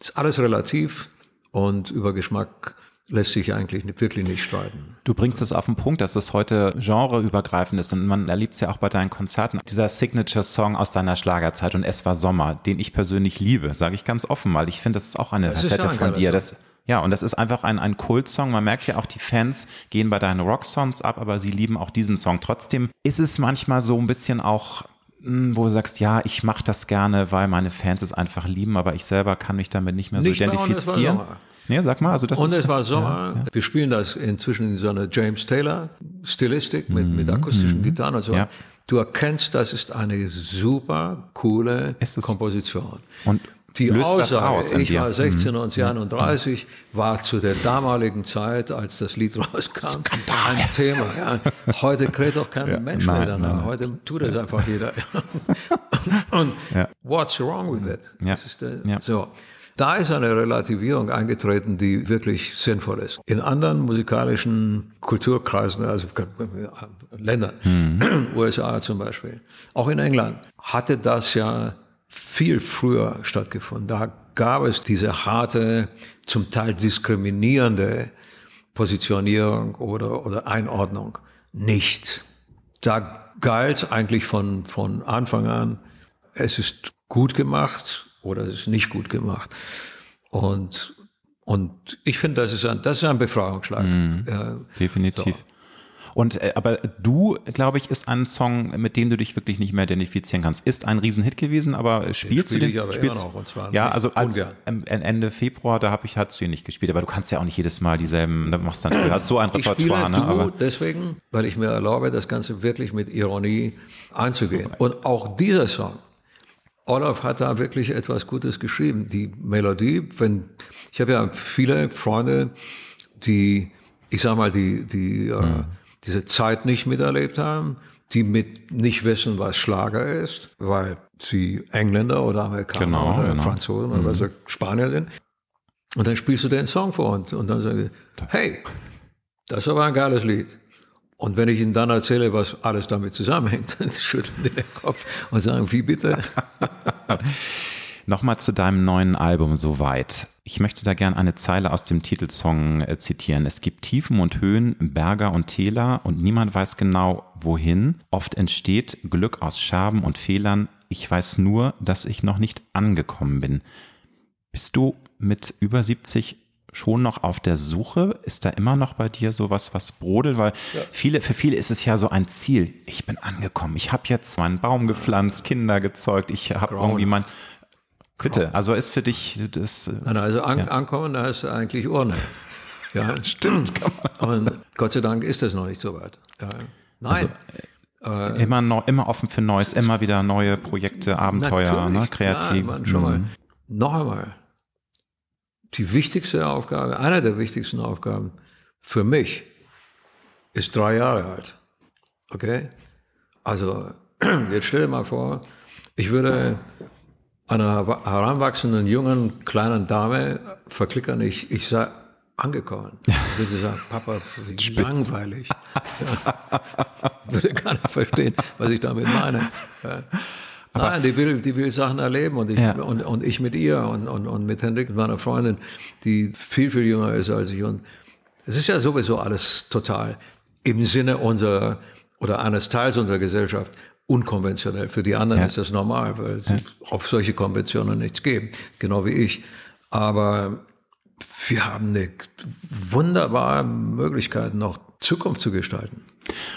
ist alles relativ und über Geschmack lässt sich eigentlich nicht, wirklich nicht streiten. Du bringst es auf den Punkt, dass es heute genreübergreifend ist und man erlebt es ja auch bei deinen Konzerten. Dieser Signature-Song aus deiner Schlagerzeit und Es war Sommer, den ich persönlich liebe, sage ich ganz offen mal. Ich finde, das ist auch eine das Facette von dir. Das, ja, und das ist einfach ein, ein Kultsong. Man merkt ja auch, die Fans gehen bei deinen Rocksongs ab, aber sie lieben auch diesen Song. Trotzdem ist es manchmal so ein bisschen auch hm, wo du sagst, ja, ich mache das gerne, weil meine Fans es einfach lieben, aber ich selber kann mich damit nicht mehr so nicht identifizieren. Mehr Nee, sag mal, also das Und ist, es war Sommer. Ja, ja. Wir spielen das inzwischen in so einer James Taylor Stilistik mit, mhm, mit akustischen mhm. Gitarren und so. Ja. Du erkennst, das ist eine super coole Komposition. Und die Aussage, aus ich dir. war 16 mhm. und 31, war zu der damaligen Zeit, als das Lied rauskam, Skandal. ein Thema. Ja. Heute kräht doch kein ja, Mensch nein, mehr danach. Nein, Heute tut es einfach jeder. und what's wrong with it? Ja. Der, so. Da ist eine Relativierung eingetreten, die wirklich sinnvoll ist. In anderen musikalischen Kulturkreisen, also Ländern, mhm. USA zum Beispiel, auch in England, hatte das ja viel früher stattgefunden. Da gab es diese harte, zum Teil diskriminierende Positionierung oder, oder Einordnung nicht. Da galt eigentlich von, von Anfang an, es ist gut gemacht, oder es ist nicht gut gemacht. Und, und ich finde, das ist ein, das ist ein Befreiungsschlag. Mm, ja, definitiv. So. Und äh, aber du, glaube ich, ist ein Song, mit dem du dich wirklich nicht mehr identifizieren kannst. Ist ein Riesenhit gewesen, aber spielst spiel du den? Ich aber spielst, immer noch, und zwar ja, also als Ende Februar, da habe ich hast du ihn nicht gespielt, aber du kannst ja auch nicht jedes Mal dieselben, da machst dann du hast so ein Repertoire, ich spiele ne? Aber deswegen, weil ich mir erlaube, das Ganze wirklich mit Ironie einzugehen. Und auch dieser Song Olaf hat da wirklich etwas Gutes geschrieben. Die Melodie, wenn, ich habe ja viele Freunde, die, ich sag mal, die, die, äh, mhm. diese Zeit nicht miterlebt haben, die mit nicht wissen, was Schlager ist, weil sie Engländer oder Amerikaner genau, oder genau. Franzosen oder mhm. was Spanier sind. Und dann spielst du den Song vor und, und dann sage ich, hey, das ist aber ein geiles Lied. Und wenn ich Ihnen dann erzähle, was alles damit zusammenhängt, dann schütteln die den Kopf und sagen, wie bitte? Nochmal zu deinem neuen Album soweit. Ich möchte da gern eine Zeile aus dem Titelsong äh, zitieren. Es gibt Tiefen und Höhen, Berger und Täler und niemand weiß genau wohin. Oft entsteht Glück aus Scherben und Fehlern. Ich weiß nur, dass ich noch nicht angekommen bin. Bist du mit über 70 schon noch auf der Suche? Ist da immer noch bei dir sowas, was brodelt? Weil ja. viele, für viele ist es ja so ein Ziel. Ich bin angekommen. Ich habe jetzt meinen Baum gepflanzt, Kinder gezeugt. Ich habe irgendwie mein. Bitte, also ist für dich das. Nein, also an, ja. ankommen, da ist eigentlich Urne. Ja, stimmt. Und Gott sei Dank ist das noch nicht so weit. Ja. Nein. Also, äh, immer, noch, immer offen für Neues, immer wieder neue Projekte, Abenteuer, ne, kreativ. Ja, schon mal. Mhm. Noch einmal, die wichtigste Aufgabe, eine der wichtigsten Aufgaben für mich ist drei Jahre alt. Okay? Also, jetzt stell dir mal vor, ich würde einer heranwachsenden, jungen, kleinen Dame verklickern, ich, ich sei angekommen. Ja. Würde sagen, Papa, wie Spitz. langweilig. Ja. Würde gar nicht verstehen, was ich damit meine. Ja. Aber Nein, die will, die will Sachen erleben und ich, ja. und, und ich mit ihr und, und, und mit Hendrik, meiner Freundin, die viel, viel jünger ist als ich. Und es ist ja sowieso alles total im Sinne unserer oder eines Teils unserer Gesellschaft unkonventionell. Für die anderen ja. ist das normal, weil ja. auf solche Konventionen nichts geben, genau wie ich. Aber wir haben eine wunderbare Möglichkeit, noch Zukunft zu gestalten.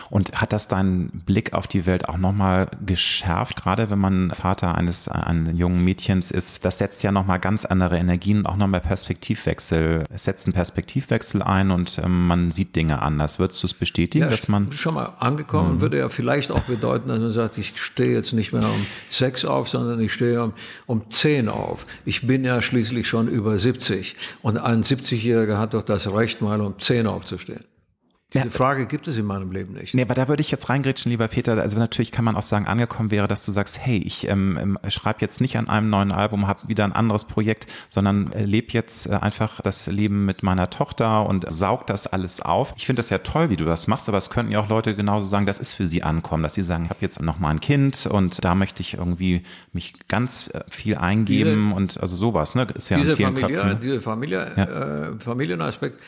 Und hat das deinen Blick auf die Welt auch nochmal geschärft, gerade wenn man Vater eines, eines jungen Mädchens ist? Das setzt ja nochmal ganz andere Energien und auch nochmal Perspektivwechsel. Es setzt einen Perspektivwechsel ein und ähm, man sieht Dinge anders. Würdest du es bestätigen, ja, dass man. Schon mal angekommen mhm. würde ja vielleicht auch bedeuten, dass man sagt, ich stehe jetzt nicht mehr um sechs auf, sondern ich stehe um, um zehn auf. Ich bin ja schließlich schon über 70 und ein 70-Jähriger hat doch das Recht, mal um zehn aufzustehen. Diese ja, Frage gibt es in meinem Leben nicht. Nee, aber da würde ich jetzt reingrätschen, lieber Peter. Also natürlich kann man auch sagen, angekommen wäre, dass du sagst, hey, ich ähm, ähm schreibe jetzt nicht an einem neuen Album, habe wieder ein anderes Projekt, sondern äh, lebe jetzt äh, einfach das Leben mit meiner Tochter und saug das alles auf. Ich finde das ja toll, wie du das machst, aber es könnten ja auch Leute genauso sagen, das ist für sie ankommen, dass sie sagen, ich habe jetzt noch mal ein Kind und da möchte ich irgendwie mich ganz äh, viel eingeben diese, und also sowas, ne? Ist ja diese Familie, Köpfen, diese Familie, ja. äh, Familienaspekt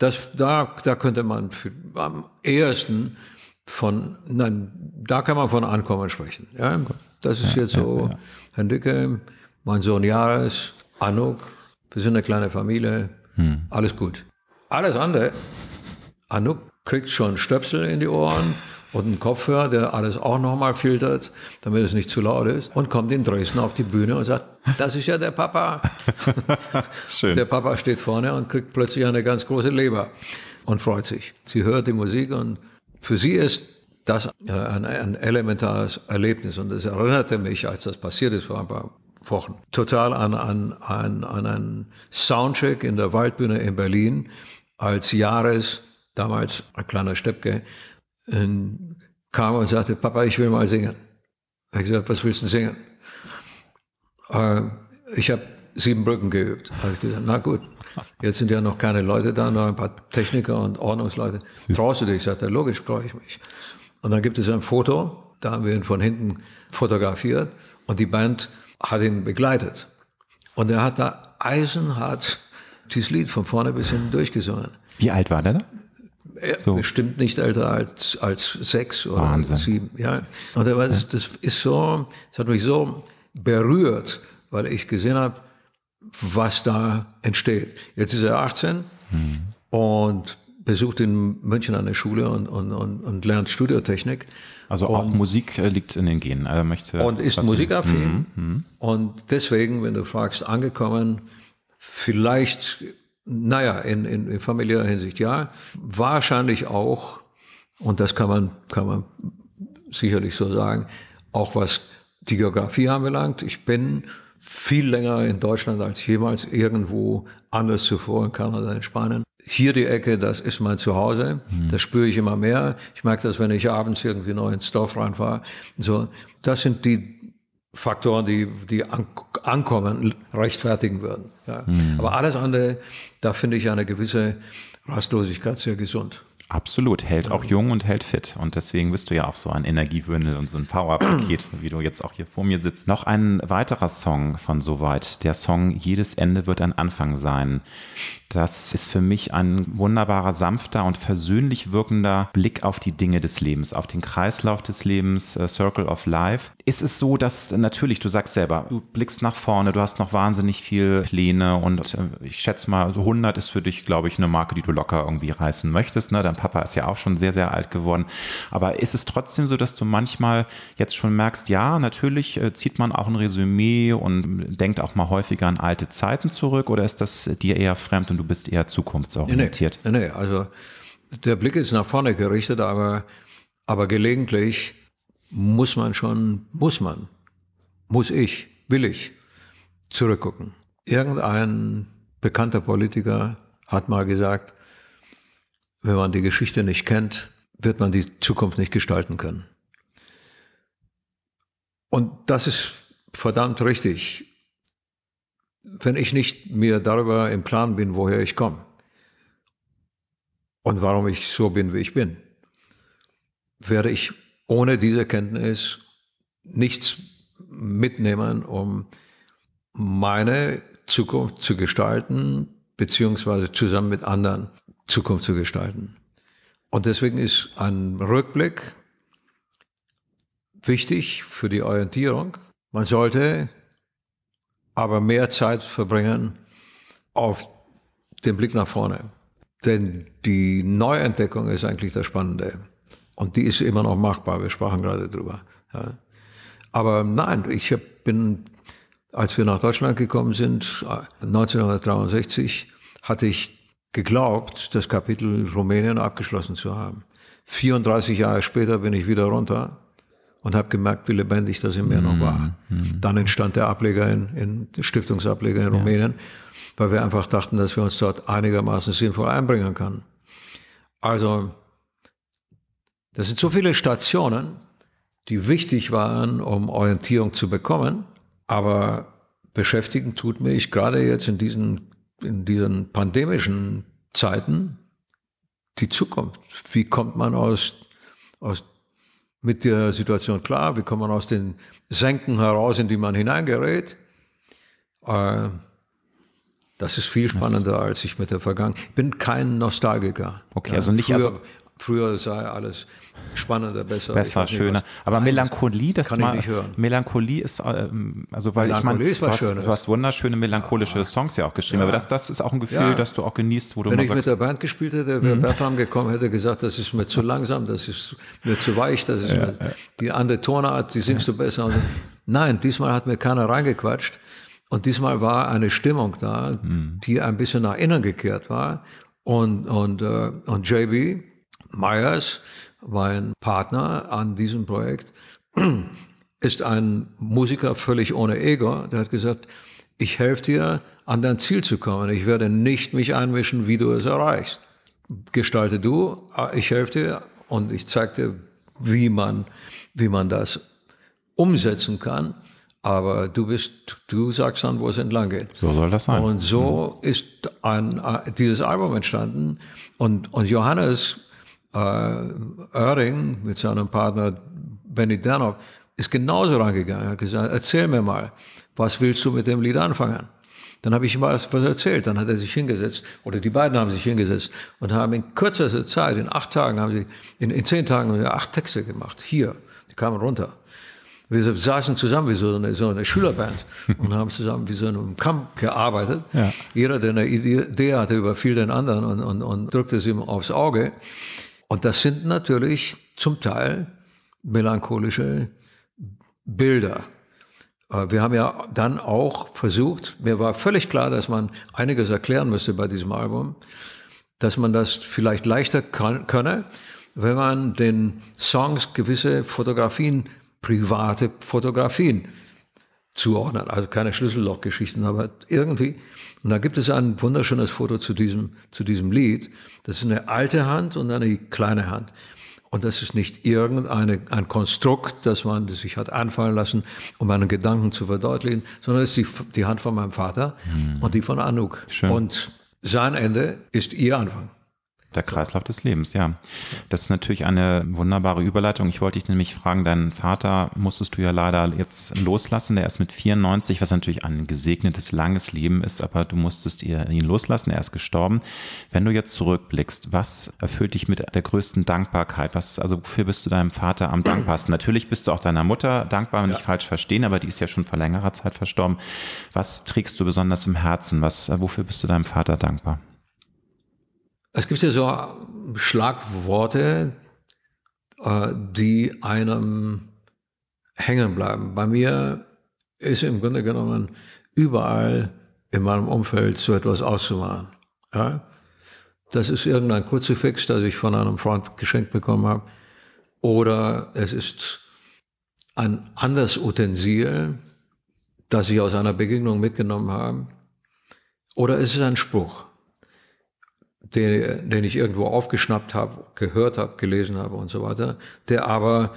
das, da, da könnte man für, am ehesten von, nein, da kann man von Ankommen sprechen. Ja, das ist ja, jetzt so, ja, ja. Hendrike, mein Sohn Jares, Anuk, wir sind eine kleine Familie, hm. alles gut. Alles andere, Anuk kriegt schon Stöpsel in die Ohren und einen Kopfhörer, der alles auch nochmal filtert, damit es nicht zu laut ist, und kommt in Dresden auf die Bühne und sagt, das ist ja der Papa. Schön. Der Papa steht vorne und kriegt plötzlich eine ganz große Leber und freut sich. Sie hört die Musik und für sie ist das ein, ein elementares Erlebnis und es erinnerte mich, als das passiert ist vor ein paar Wochen, total an, an, an, an einen Soundcheck in der Waldbühne in Berlin, als Jahres, damals ein kleiner Steppke, kam und sagte, Papa, ich will mal singen. Ich habe gesagt, was willst du singen? Äh, ich habe sieben Brücken geübt. Habe ich gesagt, na gut, jetzt sind ja noch keine Leute da, noch ein paar Techniker und Ordnungsleute. Traust du dich? Sagt er, logisch traue ich mich. Und dann gibt es ein Foto, da haben wir ihn von hinten fotografiert und die Band hat ihn begleitet. Und er hat da eisenhart dieses Lied von vorne bis hinten durchgesungen. Wie alt war der da? So. Bestimmt nicht älter als, als sechs oder Wahnsinn. sieben. Ja. Und das, das ist so, das hat mich so berührt, weil ich gesehen habe, was da entsteht. Jetzt ist er 18 mhm. und besucht in München eine Schule und, und, und, und lernt Studiotechnik. Also auch und, Musik äh, liegt in den Genen. Er möchte und ist musikaffin. Mhm. Mhm. Und deswegen, wenn du fragst, angekommen, vielleicht naja, in, in, in familiärer Hinsicht ja. Wahrscheinlich auch, und das kann man, kann man sicherlich so sagen, auch was die Geografie anbelangt. Ich bin viel länger in Deutschland als jemals irgendwo anders zuvor in Kanada, in Spanien. Hier die Ecke, das ist mein Zuhause. Mhm. Das spüre ich immer mehr. Ich merke das, wenn ich abends irgendwie noch ins Dorf reinfahre. So, das sind die Faktoren, die, die ankommen, rechtfertigen würden. Ja. Mhm. Aber alles andere, da finde ich eine gewisse Rastlosigkeit sehr gesund. Absolut, hält auch jung und hält fit. Und deswegen bist du ja auch so ein Energiewündel und so ein Powerpaket, wie du jetzt auch hier vor mir sitzt. Noch ein weiterer Song von Soweit. Der Song Jedes Ende wird ein Anfang sein. Das ist für mich ein wunderbarer, sanfter und versöhnlich wirkender Blick auf die Dinge des Lebens, auf den Kreislauf des Lebens, uh, Circle of Life. Ist es so, dass natürlich, du sagst selber, du blickst nach vorne, du hast noch wahnsinnig viel Pläne und äh, ich schätze mal, 100 ist für dich, glaube ich, eine Marke, die du locker irgendwie reißen möchtest. Ne? Dein Papa ist ja auch schon sehr, sehr alt geworden. Aber ist es trotzdem so, dass du manchmal jetzt schon merkst, ja, natürlich äh, zieht man auch ein Resümee und denkt auch mal häufiger an alte Zeiten zurück oder ist das dir eher fremd und du bist eher zukunftsorientiert? Nee, nee, nee, also der Blick ist nach vorne gerichtet, aber, aber gelegentlich muss man schon, muss man, muss ich, will ich zurückgucken. Irgendein bekannter Politiker hat mal gesagt, wenn man die Geschichte nicht kennt, wird man die Zukunft nicht gestalten können. Und das ist verdammt richtig wenn ich nicht mir darüber im Klaren bin, woher ich komme und warum ich so bin, wie ich bin, werde ich ohne diese Kenntnis nichts mitnehmen, um meine Zukunft zu gestalten, beziehungsweise zusammen mit anderen Zukunft zu gestalten. Und deswegen ist ein Rückblick wichtig für die Orientierung. Man sollte aber mehr Zeit verbringen auf den Blick nach vorne. Denn die Neuentdeckung ist eigentlich das Spannende. Und die ist immer noch machbar. Wir sprachen gerade drüber. Ja. Aber nein, ich bin, als wir nach Deutschland gekommen sind, 1963, hatte ich geglaubt, das Kapitel Rumänien abgeschlossen zu haben. 34 Jahre später bin ich wieder runter und habe gemerkt, wie lebendig das in mir noch war. Mhm. Dann entstand der Ableger in, in Stiftungsableger in ja. Rumänien, weil wir einfach dachten, dass wir uns dort einigermaßen sinnvoll einbringen können. Also, das sind so viele Stationen, die wichtig waren, um Orientierung zu bekommen, aber beschäftigen tut mich gerade jetzt in diesen, in diesen pandemischen Zeiten die Zukunft. Wie kommt man aus, aus mit der Situation klar, wie kommt man aus den Senken heraus, in die man hineingerät. Äh, das ist viel spannender, als ich mit der Vergangenheit. Ich bin kein Nostalgiker. Okay, also nicht, früher, also früher sei alles spannender, besser. Besser, schöner. Aber Nein, Melancholie, das kann mal, ich nicht hören. Melancholie ist, ähm, also weil Melancholie ich meine, du, du hast wunderschöne melancholische Songs ja auch geschrieben, ja. aber das, das ist auch ein Gefühl, ja. das du auch genießt, wo du Wenn ich sagst, mit der Band gespielt hätte, wäre mhm. Bertram gekommen, hätte gesagt, das ist mir zu langsam, das ist mir zu weich, das ist ja, mir, die andere Tonart, die singst du besser. Nein, diesmal hat mir keiner reingequatscht. Und diesmal war eine Stimmung da, mhm. die ein bisschen nach innen gekehrt war. Und, und, äh, und JB Myers, mein Partner an diesem Projekt, ist ein Musiker völlig ohne Ego. Der hat gesagt, ich helfe dir, an dein Ziel zu kommen. Ich werde nicht mich einmischen, wie du es erreichst. Gestalte du, ich helfe dir und ich zeige dir, wie man, wie man das umsetzen kann. Aber du bist, du sagst dann, wo es entlang geht. So soll das sein. Und so mhm. ist ein, dieses Album entstanden. Und, und Johannes äh, Oerding mit seinem Partner Benny Danov ist genauso rangegangen. Er hat gesagt, erzähl mir mal, was willst du mit dem Lied anfangen? Dann habe ich ihm was, was erzählt. Dann hat er sich hingesetzt, oder die beiden haben sich hingesetzt und haben in kürzester Zeit, in acht Tagen, haben sie, in, in zehn Tagen haben sie acht Texte gemacht. Hier, die kamen runter. Wir saßen zusammen wie so eine, so eine Schülerband und haben zusammen wie so einem Kampf gearbeitet. Ja. Jeder, der eine Idee hatte, überfiel den anderen und, und, und drückte es ihm aufs Auge. Und das sind natürlich zum Teil melancholische Bilder. Äh, wir haben ja dann auch versucht, mir war völlig klar, dass man einiges erklären müsste bei diesem Album, dass man das vielleicht leichter könne, wenn man den Songs gewisse Fotografien, private Fotografien zuordnet. Also keine Schlüssellochgeschichten, aber irgendwie. Und da gibt es ein wunderschönes Foto zu diesem, zu diesem Lied. Das ist eine alte Hand und eine kleine Hand. Und das ist nicht irgendein ein Konstrukt, das man sich hat anfallen lassen, um einen Gedanken zu verdeutlichen, sondern es ist die, die Hand von meinem Vater mhm. und die von Anouk. Schön. Und sein Ende ist ihr Anfang. Der Kreislauf des Lebens, ja. Das ist natürlich eine wunderbare Überleitung. Ich wollte dich nämlich fragen, deinen Vater musstest du ja leider jetzt loslassen. Der ist mit 94, was natürlich ein gesegnetes, langes Leben ist, aber du musstest ihn loslassen. Er ist gestorben. Wenn du jetzt zurückblickst, was erfüllt dich mit der größten Dankbarkeit? Was, also wofür bist du deinem Vater am dankbarsten? Natürlich bist du auch deiner Mutter dankbar, nicht falsch verstehen, aber die ist ja schon vor längerer Zeit verstorben. Was trägst du besonders im Herzen? Was, wofür bist du deinem Vater dankbar? Es gibt ja so Schlagworte, äh, die einem hängen bleiben. Bei mir ist im Grunde genommen überall in meinem Umfeld so etwas auszumachen. Ja? Das ist irgendein Kruzifix, das ich von einem Freund geschenkt bekommen habe. Oder es ist ein anderes Utensil, das ich aus einer Begegnung mitgenommen habe. Oder es ist ein Spruch den, den ich irgendwo aufgeschnappt habe, gehört habe, gelesen habe und so weiter, der aber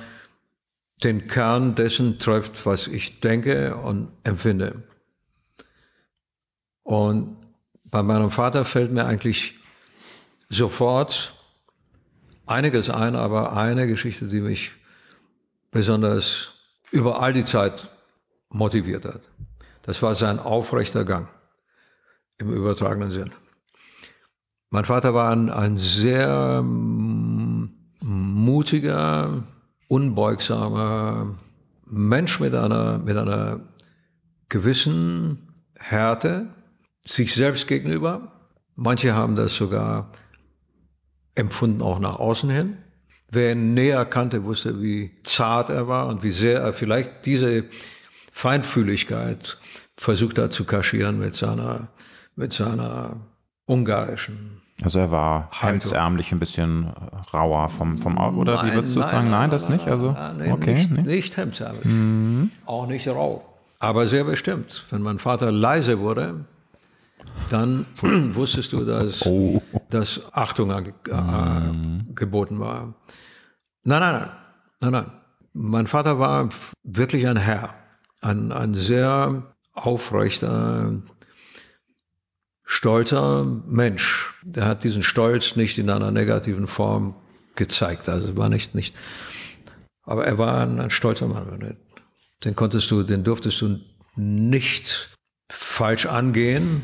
den Kern dessen trifft, was ich denke und empfinde. Und bei meinem Vater fällt mir eigentlich sofort einiges ein, aber eine Geschichte, die mich besonders über all die Zeit motiviert hat. Das war sein aufrechter Gang im übertragenen Sinn. Mein Vater war ein, ein sehr mm, mutiger, unbeugsamer Mensch mit einer, mit einer gewissen Härte sich selbst gegenüber. Manche haben das sogar empfunden auch nach außen hin. Wer ihn näher kannte, wusste, wie zart er war und wie sehr er vielleicht diese Feinfühligkeit versucht hat zu kaschieren mit seiner, mit seiner ungarischen also er war hemdsärmlich ein bisschen rauer vom, vom oder nein, wie würdest du nein, sagen? Nein, nein das nicht? Also, nein, okay, nicht, nicht? nicht hemdsärmlich. Mhm. Auch nicht rau. Aber sehr bestimmt. Wenn mein Vater leise wurde, dann wusstest du, dass, oh. dass Achtung äh, mhm. geboten war. Nein, nein, nein, nein, nein. Mein Vater war wirklich ein Herr, ein, ein sehr aufrechter, stolzer Mensch. Der hat diesen Stolz nicht in einer negativen Form gezeigt. Also war nicht, nicht, aber er war ein, ein stolzer Mann. Den konntest du, den durftest du nicht falsch angehen.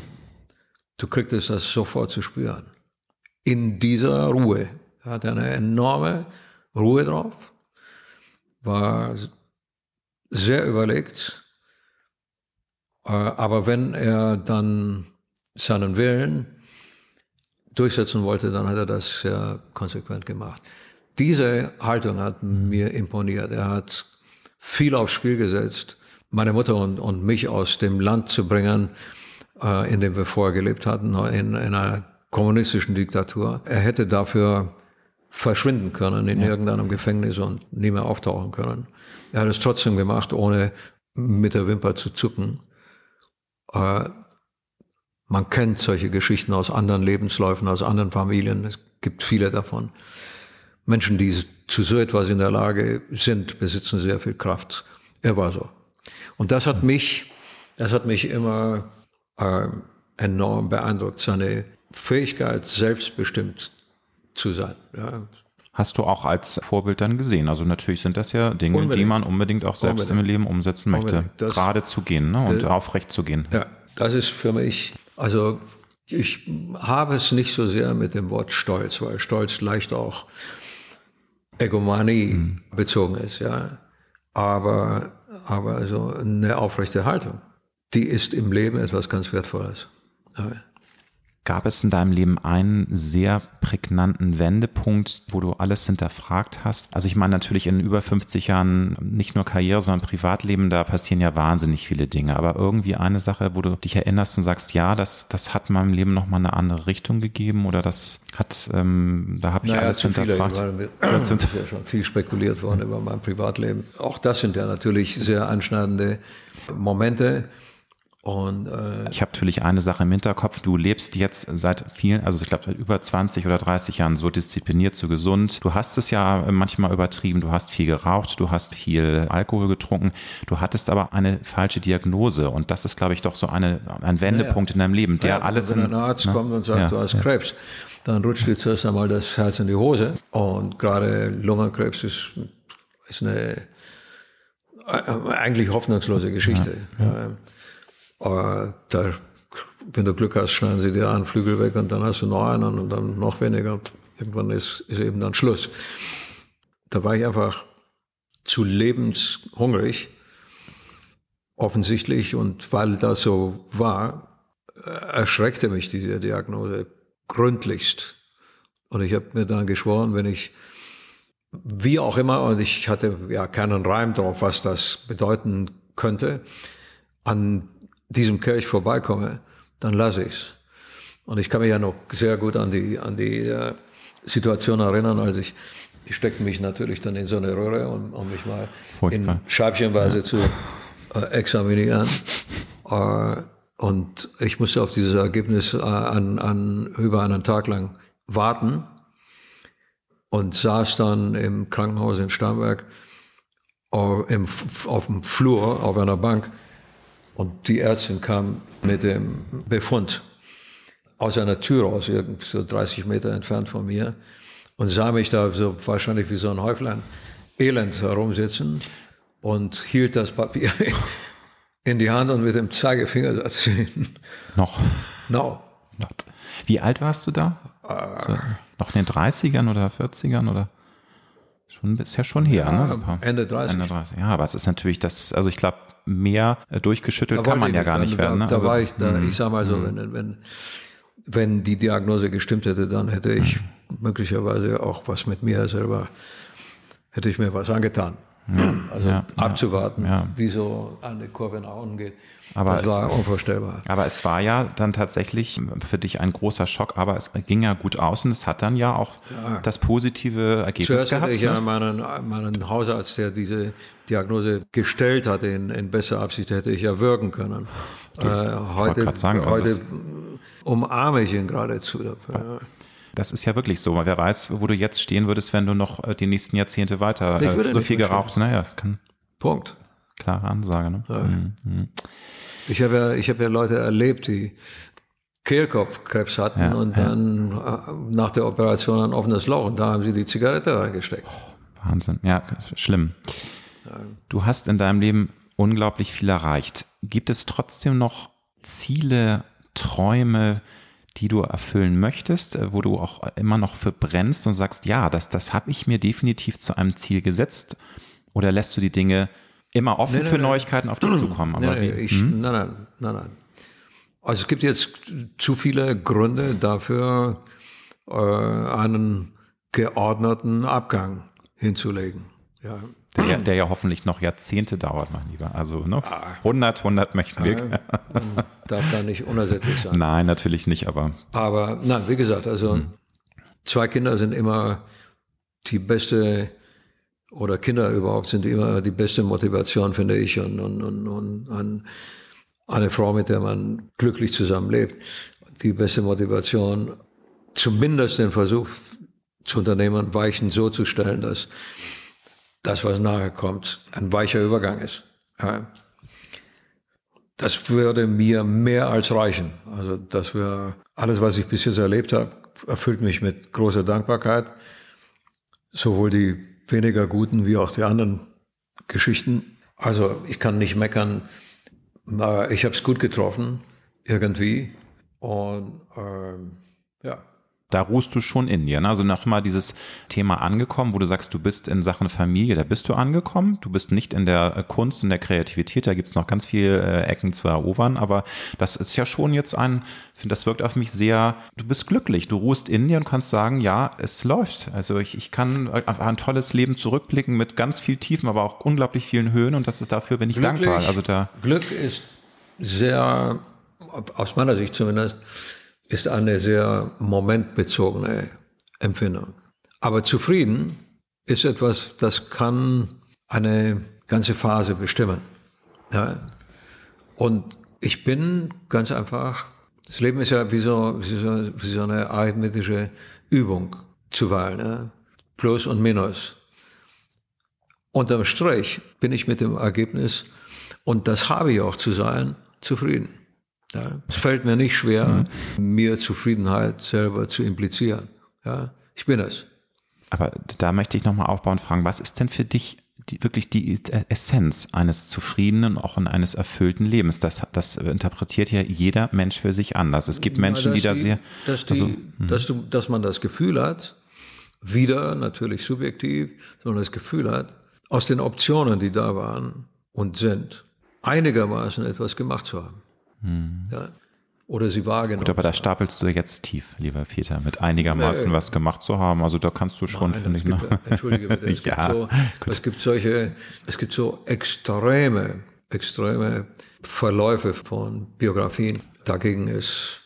Du kriegtest das sofort zu spüren. In dieser Ruhe. Er hatte eine enorme Ruhe drauf, war sehr überlegt. Äh, aber wenn er dann seinen Willen durchsetzen wollte, dann hat er das sehr konsequent gemacht. Diese Haltung hat mir imponiert. Er hat viel aufs Spiel gesetzt, meine Mutter und, und mich aus dem Land zu bringen, äh, in dem wir vorher gelebt hatten, in, in einer kommunistischen Diktatur. Er hätte dafür verschwinden können in ja. irgendeinem Gefängnis und nie mehr auftauchen können. Er hat es trotzdem gemacht, ohne mit der Wimper zu zucken. Äh, man kennt solche Geschichten aus anderen Lebensläufen, aus anderen Familien. Es gibt viele davon. Menschen, die zu so etwas in der Lage sind, besitzen sehr viel Kraft. Er war so. Und das hat mich, das hat mich immer äh, enorm beeindruckt, seine Fähigkeit, selbstbestimmt zu sein. Ja. Hast du auch als Vorbild dann gesehen? Also natürlich sind das ja Dinge, unbedingt. die man unbedingt auch selbst unbedingt. im Leben umsetzen möchte. Gerade zu gehen ne? und das, aufrecht zu gehen. Ja, das ist für mich also ich habe es nicht so sehr mit dem Wort Stolz, weil Stolz leicht auch Egomanie mhm. bezogen ist, ja. Aber, aber also eine aufrechte Haltung, die ist im Leben etwas ganz Wertvolles. Ja. Gab es in deinem Leben einen sehr prägnanten Wendepunkt, wo du alles hinterfragt hast? Also ich meine natürlich in über 50 Jahren nicht nur Karriere, sondern Privatleben, da passieren ja wahnsinnig viele Dinge. Aber irgendwie eine Sache, wo du dich erinnerst und sagst, ja, das, das hat meinem Leben nochmal eine andere Richtung gegeben oder das hat, ähm, da habe ich naja, alles hinterfragt. Viele, es ist ja schon viel spekuliert worden über mein Privatleben. Auch das sind ja natürlich sehr anschneidende Momente. Und, äh, ich habe natürlich eine Sache im Hinterkopf. Du lebst jetzt seit vielen, also ich glaube seit über 20 oder 30 Jahren so diszipliniert, so gesund. Du hast es ja manchmal übertrieben. Du hast viel geraucht, du hast viel Alkohol getrunken. Du hattest aber eine falsche Diagnose und das ist, glaube ich, doch so eine, ein Wendepunkt ja, ja. in deinem Leben, der ja, alles. Wenn ein Arzt na, kommt und sagt, du hast Krebs, dann rutscht dir zuerst einmal das Herz in die Hose. Und gerade Lungenkrebs ist, ist eine äh, eigentlich hoffnungslose Geschichte. Ja, aber da, wenn du Glück hast, schneiden sie dir einen Flügel weg und dann hast du noch einen und dann noch weniger irgendwann ist, ist eben dann Schluss. Da war ich einfach zu lebenshungrig, offensichtlich, und weil das so war, erschreckte mich diese Diagnose gründlichst. Und ich habe mir dann geschworen, wenn ich, wie auch immer, und ich hatte ja keinen Reim drauf, was das bedeuten könnte, an diesem Kelch vorbeikomme, dann lasse ich's. Und ich kann mich ja noch sehr gut an die, an die äh, Situation erinnern, als ich, ich steckte mich natürlich dann in so eine Röhre, um, um mich mal Furchtbar. in Scheibchenweise ja. zu äh, examinieren. Äh, und ich musste auf dieses Ergebnis äh, an, an, über einen Tag lang warten und saß dann im Krankenhaus in Starnberg äh, im, auf dem Flur auf einer Bank und die Ärztin kam mit dem Befund aus einer Tür raus, so 30 Meter entfernt von mir, und sah mich da so wahrscheinlich wie so ein Häuflein elend herumsitzen und hielt das Papier in die Hand und mit dem Zeigefinger sagte noch. No. Wie alt warst du da? Uh, so, noch in den 30ern oder 40ern oder? Schon, ist ja schon her, ja, ne? Ende 30. Ende 30. Ja, aber es ist natürlich das, also ich glaube, mehr äh, durchgeschüttelt kann man ja gar nicht werden. Ne? Da, also, war ich, da, ich sag mal so, mhm. wenn, wenn, wenn die Diagnose gestimmt hätte, dann hätte ich mhm. möglicherweise auch was mit mir selber, hätte ich mir was angetan. Ja, also ja, abzuwarten, ja. wie so eine Kurve nach unten geht. Aber das war es, unvorstellbar. Aber es war ja dann tatsächlich für dich ein großer Schock, aber es ging ja gut aus und es hat dann ja auch das positive Ergebnis Zuerst gehabt. Hatte ich ja meinen, meinen Hausarzt, der diese Diagnose gestellt hat, in, in besser Absicht hätte ich erwürgen können. Du, äh, heute sagen, heute umarme ich ihn geradezu dafür. Das ist ja wirklich so. Wer weiß, wo du jetzt stehen würdest, wenn du noch äh, die nächsten Jahrzehnte weiter äh, so viel geraucht. Naja, das kann. Punkt. Klare Ansage. Ne? Ja. Mhm. Ich habe ja, ich habe ja Leute erlebt, die Kehlkopfkrebs hatten ja, und dann äh, nach der Operation ein offenes Loch und da haben sie die Zigarette reingesteckt. Oh, Wahnsinn. Ja, das ist schlimm. Du hast in deinem Leben unglaublich viel erreicht. Gibt es trotzdem noch Ziele, Träume, die du erfüllen möchtest, äh, wo du auch immer noch für brennst und sagst, ja, das, das habe ich mir definitiv zu einem Ziel gesetzt? Oder lässt du die Dinge immer offen nee, nee, für nee. Neuigkeiten auf dich zukommen? Aber nee, ich, hm? nein, nein, nein, nein. Also es gibt jetzt zu viele Gründe dafür, äh, einen geordneten Abgang hinzulegen. Ja. Der, der, ja hoffentlich noch Jahrzehnte dauert, mein Lieber. Also ne? 100, 100 möchten wir. Ja, darf da nicht unersättlich sein. Nein, natürlich nicht, aber. Aber nein, wie gesagt, also hm. zwei Kinder sind immer die beste, oder Kinder überhaupt sind immer die beste Motivation, finde ich, und, und, und, und eine Frau, mit der man glücklich zusammenlebt, die beste Motivation, zumindest den Versuch zu unternehmen, Weichen so zu stellen, dass das, was nachher kommt, ein weicher Übergang ist. Ja. Das würde mir mehr als reichen. Also, dass wir alles, was ich bis jetzt erlebt habe, erfüllt mich mit großer Dankbarkeit. Sowohl die weniger guten wie auch die anderen Geschichten. Also, ich kann nicht meckern. Ich habe es gut getroffen, irgendwie. Und ähm, da ruhst du schon in dir. Ne? Also nochmal dieses Thema angekommen, wo du sagst, du bist in Sachen Familie, da bist du angekommen. Du bist nicht in der Kunst, in der Kreativität, da gibt's noch ganz viele äh, Ecken zu erobern, aber das ist ja schon jetzt ein, ich finde, das wirkt auf mich sehr, du bist glücklich, du ruhst in dir und kannst sagen, ja, es läuft. Also ich, ich kann auf ein tolles Leben zurückblicken mit ganz viel Tiefen, aber auch unglaublich vielen Höhen und das ist dafür bin ich Glücklich, dankbar. Also da Glück ist sehr, aus meiner Sicht zumindest, ist eine sehr momentbezogene Empfindung. Aber zufrieden ist etwas, das kann eine ganze Phase bestimmen. Ja? Und Ich bin ganz einfach, das Leben ist ja wie so, wie so, wie so eine arithmetische Übung zuweilen. Ne? Plus und Minus. Unterm Strich bin ich mit dem Ergebnis, und das habe ich auch zu sein, zufrieden. Ja, es fällt mir nicht schwer, mhm. mir Zufriedenheit selber zu implizieren. Ja, ich bin es. Aber da möchte ich nochmal aufbauen und fragen, was ist denn für dich die, wirklich die Essenz eines zufriedenen, auch eines erfüllten Lebens? Das, das interpretiert ja jeder Mensch für sich anders. Es gibt Menschen, ja, die da sehr... Dass, die, also, dass, du, dass man das Gefühl hat, wieder natürlich subjektiv, sondern das Gefühl hat, aus den Optionen, die da waren und sind, einigermaßen etwas gemacht zu haben. Hm. Ja. Oder sie wahrgenommen. Gut, aber da stapelst du jetzt tief, lieber Peter, mit einigermaßen nee. was gemacht zu haben. Also da kannst du schon, finde ich. Gibt, ne? Entschuldige bitte, es, ja, gibt so, es gibt solche, es gibt so extreme, extreme Verläufe von Biografien. Dagegen ist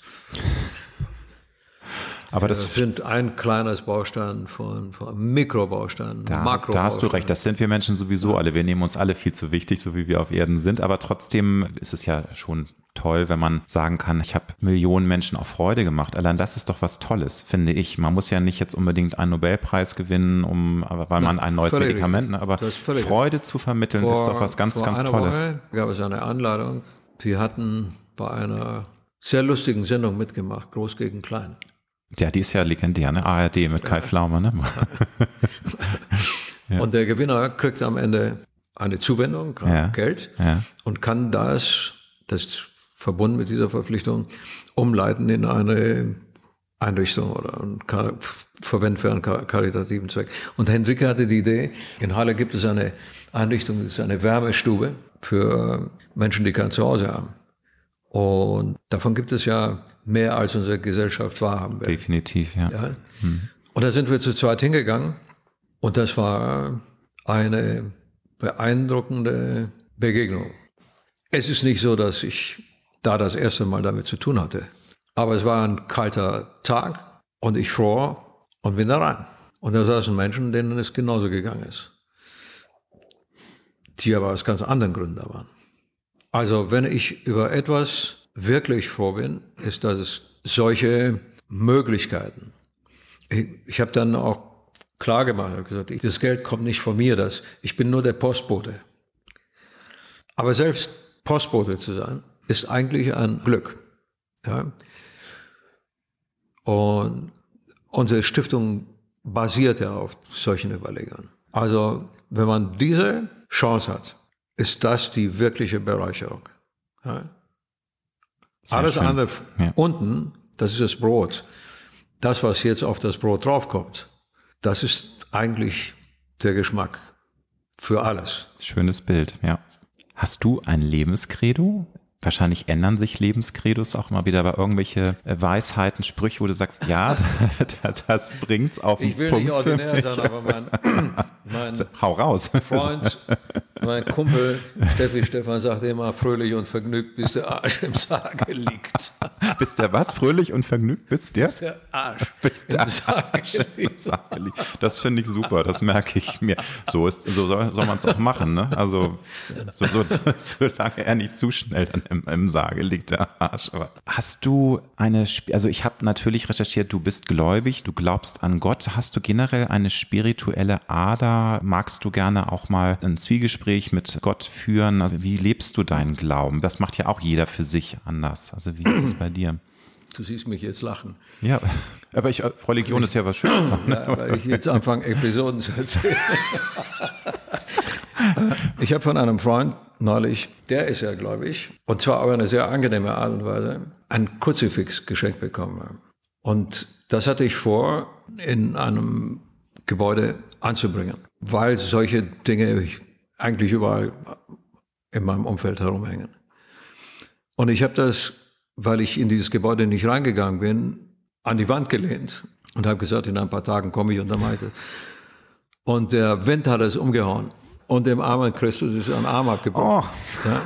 aber das, das sind ein kleines Baustein von, von Mikrobaustein, da, Makrobaustein. Da hast du recht. Das sind wir Menschen sowieso ja. alle. Wir nehmen uns alle viel zu wichtig, so wie wir auf Erden sind. Aber trotzdem ist es ja schon toll, wenn man sagen kann, ich habe Millionen Menschen auch Freude gemacht. Allein das ist doch was Tolles, finde ich. Man muss ja nicht jetzt unbedingt einen Nobelpreis gewinnen, um, weil man ein neues Medikament, richtig. aber Freude zu vermitteln vor, ist doch was ganz, ganz Tolles. Woche gab es eine Einladung. Wir hatten bei einer sehr lustigen Sendung mitgemacht, Groß gegen Klein. Ja, die ist ja legendär, ne? ARD mit Kai Pflaume, ne? ja. Und der Gewinner kriegt am Ende eine Zuwendung, ja. Geld, ja. und kann das, das ist verbunden mit dieser Verpflichtung, umleiten in eine Einrichtung oder verwenden für einen karitativen Zweck. Und Henrike hatte die Idee, in Halle gibt es eine Einrichtung, das ist eine Wärmestube für Menschen, die kein Zuhause haben. Und davon gibt es ja mehr als unsere Gesellschaft wahrhaben will. Definitiv, ja. ja? Hm. Und da sind wir zu zweit hingegangen und das war eine beeindruckende Begegnung. Es ist nicht so, dass ich da das erste Mal damit zu tun hatte, aber es war ein kalter Tag und ich fror und bin da rein. Und da saßen Menschen, denen es genauso gegangen ist, die aber aus ganz anderen Gründen da waren. Also wenn ich über etwas wirklich froh bin, ist, dass es solche Möglichkeiten. Ich, ich habe dann auch klar gemacht, gesagt, ich, das Geld kommt nicht von mir, das, ich bin nur der Postbote. Aber selbst Postbote zu sein, ist eigentlich ein Glück. Ja? Und unsere Stiftung basiert ja auf solchen Überlegungen. Also, wenn man diese Chance hat, ist das die wirkliche Bereicherung. Ja? Alles schön. andere ja. unten, das ist das Brot. Das, was jetzt auf das Brot draufkommt, das ist eigentlich der Geschmack für alles. Schönes Bild, ja. Hast du ein Lebenskredo? Wahrscheinlich ändern sich Lebenskredos auch mal wieder bei irgendwelche äh, Weisheiten, Sprüche, wo du sagst, ja, das bringt's auf den Ich will Punkt nicht ordinär sein, aber mein, mein Hau raus. Freund, mein Kumpel Steffi Stefan sagt immer, fröhlich und vergnügt, bis der Arsch im Sarge liegt. Bis der was? Fröhlich und vergnügt? Bis der? Bis der Arsch bis der im Sarge liegt. Das finde ich super, das merke ich mir. So, ist, so soll, soll man es auch machen, ne? Also, so, so, solange er nicht zu schnell dann im, im Sarge liegt, der Arsch. Aber hast du eine, also ich habe natürlich recherchiert, du bist gläubig, du glaubst an Gott. Hast du generell eine spirituelle Ader? Magst du gerne auch mal ein Zwiegespräch mit Gott führen? Also wie lebst du deinen Glauben? Das macht ja auch jeder für sich anders. Also wie ist es bei dir? Du siehst mich jetzt lachen. Ja, aber ich, Religion ist ja was Schönes. Ne? Ja, weil ich jetzt anfange, Episoden zu erzählen. ich habe von einem Freund neulich, der ist ja, glaube ich, und zwar auf eine sehr angenehme Art und Weise, ein Kruzifix geschenkt bekommen. Und das hatte ich vor, in einem Gebäude anzubringen, weil solche Dinge eigentlich überall in meinem Umfeld herumhängen. Und ich habe das, weil ich in dieses Gebäude nicht reingegangen bin, an die Wand gelehnt und habe gesagt, in ein paar Tagen komme ich und dann meinte. Und der Wind hat es umgehauen. Und dem armen Christus ist ein Arm abgebrochen. Oh. Ja?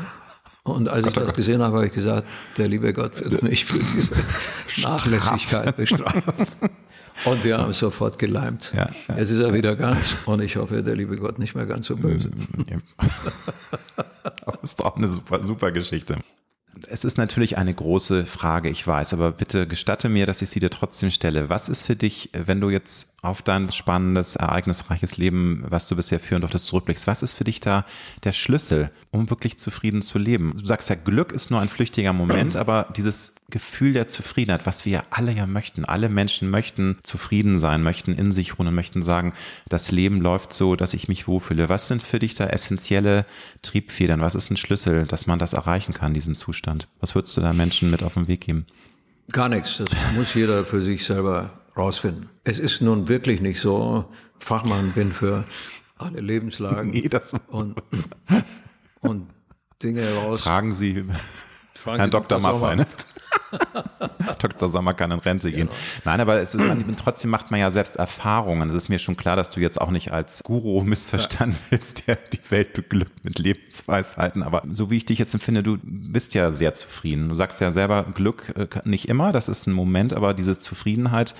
Und als ich das gesehen habe, habe ich gesagt, der liebe Gott wird mich für diese Nachlässigkeit bestrafen. Und wir haben es sofort geleimt. Ja, ja. Jetzt ist er wieder ganz und ich hoffe, der liebe Gott nicht mehr ganz so böse. das ist auch eine super, super Geschichte. es ist natürlich eine große Frage, ich weiß, aber bitte gestatte mir, dass ich sie dir trotzdem stelle. Was ist für dich, wenn du jetzt auf dein spannendes, ereignisreiches Leben, was du bisher führen durftest, zurückblickst, was ist für dich da der Schlüssel, um wirklich zufrieden zu leben? Du sagst ja, Glück ist nur ein flüchtiger Moment, aber dieses Gefühl der Zufriedenheit, was wir alle ja möchten, alle Menschen möchten zufrieden sein, möchten in sich ruhen und möchten sagen, das Leben läuft so, dass ich mich wohlfühle. Was sind für dich da essentielle Triebfedern? Was ist ein Schlüssel, dass man das erreichen kann, diesen Zustand? Was würdest du da Menschen mit auf den Weg geben? Gar nichts. Das muss jeder für sich selber rausfinden. Es ist nun wirklich nicht so, Fachmann bin für alle Lebenslagen nee, das und, und Dinge raus. Fragen Sie Fragen Herrn Sie Dr. Maffei, ne? Dr. Sommer kann in Rente gehen. Genau. Nein, aber ist, man, trotzdem macht man ja selbst Erfahrungen. Es ist mir schon klar, dass du jetzt auch nicht als Guru missverstanden willst, der die Welt beglückt mit Lebensweisheiten. Aber so wie ich dich jetzt empfinde, du bist ja sehr zufrieden. Du sagst ja selber, Glück äh, nicht immer, das ist ein Moment, aber diese Zufriedenheit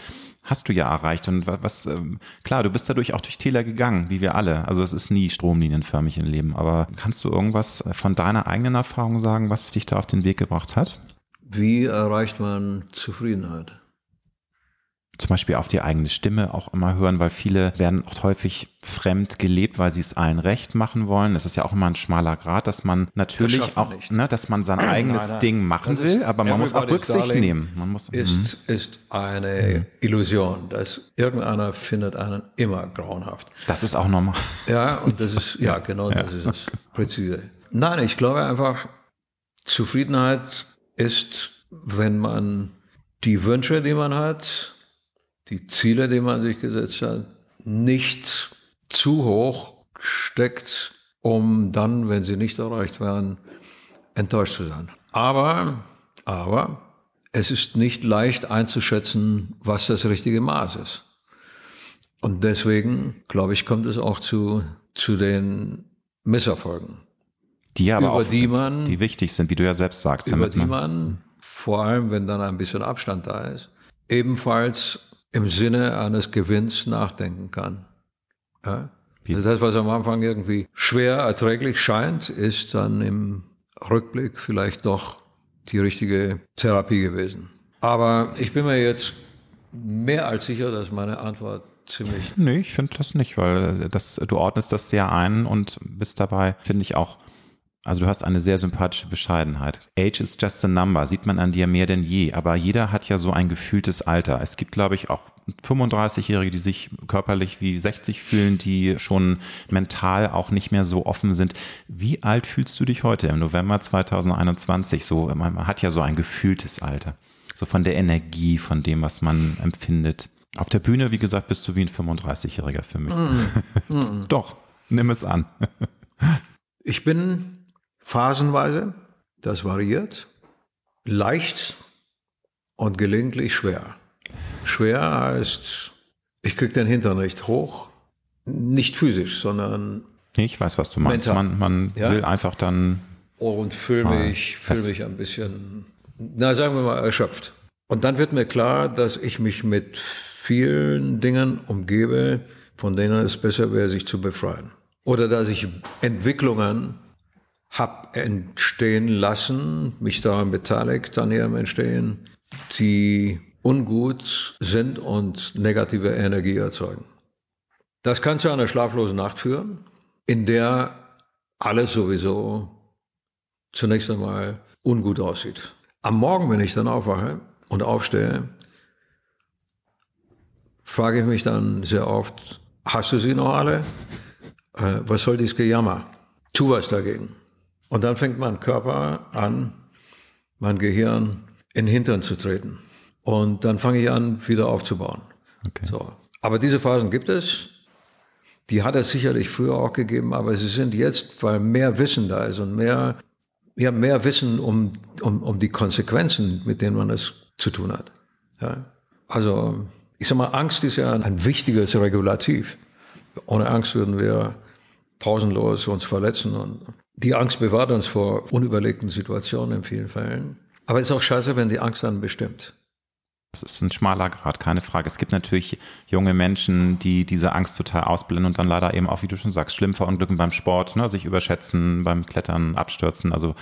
hast du ja erreicht. Und wa- was, ähm, klar, du bist dadurch auch durch Täler gegangen, wie wir alle. Also es ist nie stromlinienförmig im Leben. Aber kannst du irgendwas von deiner eigenen Erfahrung sagen, was dich da auf den Weg gebracht hat? Wie erreicht man Zufriedenheit? Zum Beispiel auf die eigene Stimme auch immer hören, weil viele werden auch häufig fremd gelebt, weil sie es allen recht machen wollen. Es ist ja auch immer ein schmaler Grad, dass man natürlich man auch, nicht. ne, dass man sein eigenes Nein. Ding machen Das ist will, aber man muss auch Rücksicht darling nehmen. Man muss, Mhm. Ist, ist eine Illusion, dass irgendeiner findet einen immer grauenhaft. das ist auch normal. Ja, und das ist, ja, genau, das ist es. Präzise. Nein, ich glaube einfach, Zufriedenheit ist, wenn man die Wünsche, die man hat, die Ziele, die man sich gesetzt hat, nicht zu hoch steckt, um dann, wenn sie nicht erreicht werden, enttäuscht zu sein. Aber, aber, es ist nicht leicht einzuschätzen, was das richtige Maß ist. Und deswegen, glaube ich, kommt es auch zu, zu den Misserfolgen, Die aber über auch, die man- die wichtig sind, wie du ja selbst sagst. über die man, vor allem wenn dann ein bisschen Abstand da ist, ebenfalls im Sinne eines Gewinns nachdenken kann. Ja? Also das, was am Anfang irgendwie schwer erträglich scheint, ist dann im Rückblick vielleicht doch die richtige Therapie gewesen. Aber ich bin mir jetzt mehr als sicher, dass meine Antwort ziemlich Nee, ich finde das nicht, weil das, du ordnest das sehr ein und bist dabei, finde ich auch, also du hast eine sehr sympathische Bescheidenheit. Age is just a number, sieht man an dir mehr denn je, aber jeder hat ja so ein gefühltes Alter. Es gibt, glaube ich, auch 35-Jährige, die sich körperlich wie 60 fühlen, die schon mental auch nicht mehr so offen sind. Wie alt fühlst du dich heute im November 2021? So, man man hat ja so ein gefühltes Alter. So von der Energie, von dem, was man empfindet. Auf der Bühne, wie gesagt, bist du wie ein 35-Jähriger für mich. Doch, nimm es an. Ich bin phasenweise, das variiert, leicht und gelegentlich schwer. Schwer heißt, ich kriege den Hintern nicht hoch, nicht physisch, sondern Ich weiß, was du meinst. Mental. Man, man Ja. will einfach dann, und fühle mich, fühl mich ein bisschen, na sagen wir mal, erschöpft. Und dann wird mir klar, dass ich mich mit vielen Dingen umgebe, von denen es besser wäre, sich zu befreien. Oder dass ich Entwicklungen hab entstehen lassen, mich daran beteiligt an ihrem Entstehen, die ungut sind und negative Energie erzeugen. Das kann zu einer schlaflosen Nacht führen, in der alles sowieso zunächst einmal ungut aussieht. Am Morgen, wenn ich dann aufwache und aufstehe, frage ich mich dann sehr oft, hast du sie noch alle? Äh, was soll dieses Gejammer? Tu was dagegen. Und dann fängt mein Körper an, mein Gehirn in den Hintern zu treten. Und dann fange ich an, wieder aufzubauen. okay. So. Aber diese Phasen gibt es. Die hat es sicherlich früher auch gegeben, aber sie sind jetzt, weil mehr Wissen da ist und mehr, ja, mehr Wissen um, um, um die Konsequenzen, mit denen man es zu tun hat. Ja. Also, ich sag mal, Angst ist ja ein wichtiges Regulativ. Ohne Angst würden wir pausenlos uns verletzen und die Angst bewahrt uns vor unüberlegten Situationen in vielen Fällen. Aber es ist auch scheiße, wenn die Angst dann bestimmt. Das ist ein schmaler Grad, keine Frage. Es gibt natürlich junge Menschen, die diese Angst total ausblenden und dann leider eben auch, wie du schon sagst, schlimm verunglücken beim Sport, ne, sich überschätzen, beim Klettern, abstürzen. Also,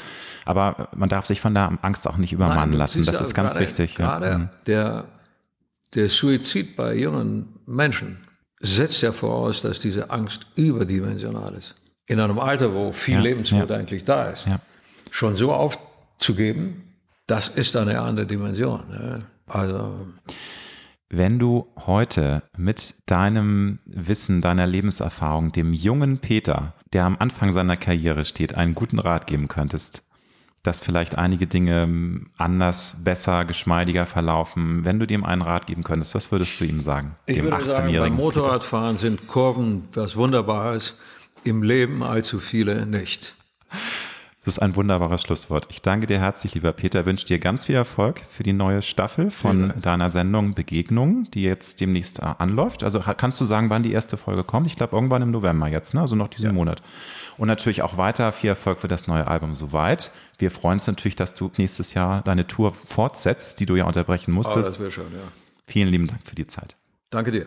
aber man darf sich von der Angst auch nicht übermannen Nein, lassen. Das ist ganz gerade, wichtig. Gerade ja. Mhm. der, der Suizid bei jungen Menschen setzt ja voraus, dass diese Angst überdimensional ist. In einem Alter, wo viel ja, Lebensmut ja. eigentlich da ist, schon so aufzugeben, das ist eine andere Dimension. Ne? Also. Wenn du heute mit deinem Wissen, deiner Lebenserfahrung dem jungen Peter, der am Anfang seiner Karriere steht, einen guten Rat geben könntest, dass vielleicht einige Dinge anders, besser, geschmeidiger verlaufen, wenn du dem einen Rat geben könntest, was würdest du ihm sagen? Ich dem würde sagen, beim Motorradfahren sind Kurven was Wunderbares, im Leben allzu viele nicht. Das ist ein wunderbares Schlusswort. Ich danke dir herzlich, lieber Peter. Wünsche dir ganz viel Erfolg für die neue Staffel von deiner Sendung Begegnung, die jetzt demnächst äh, anläuft. Also kannst du sagen, wann die erste Folge kommt? Ich glaube, irgendwann im November jetzt, ne? also noch diesen ja. Monat. Und natürlich auch weiter viel Erfolg für das neue Album soweit. Wir freuen uns natürlich, dass du nächstes Jahr deine Tour fortsetzt, die du ja unterbrechen musstest. Oh, das wäre schön, ja. Vielen lieben Dank für die Zeit. Danke dir.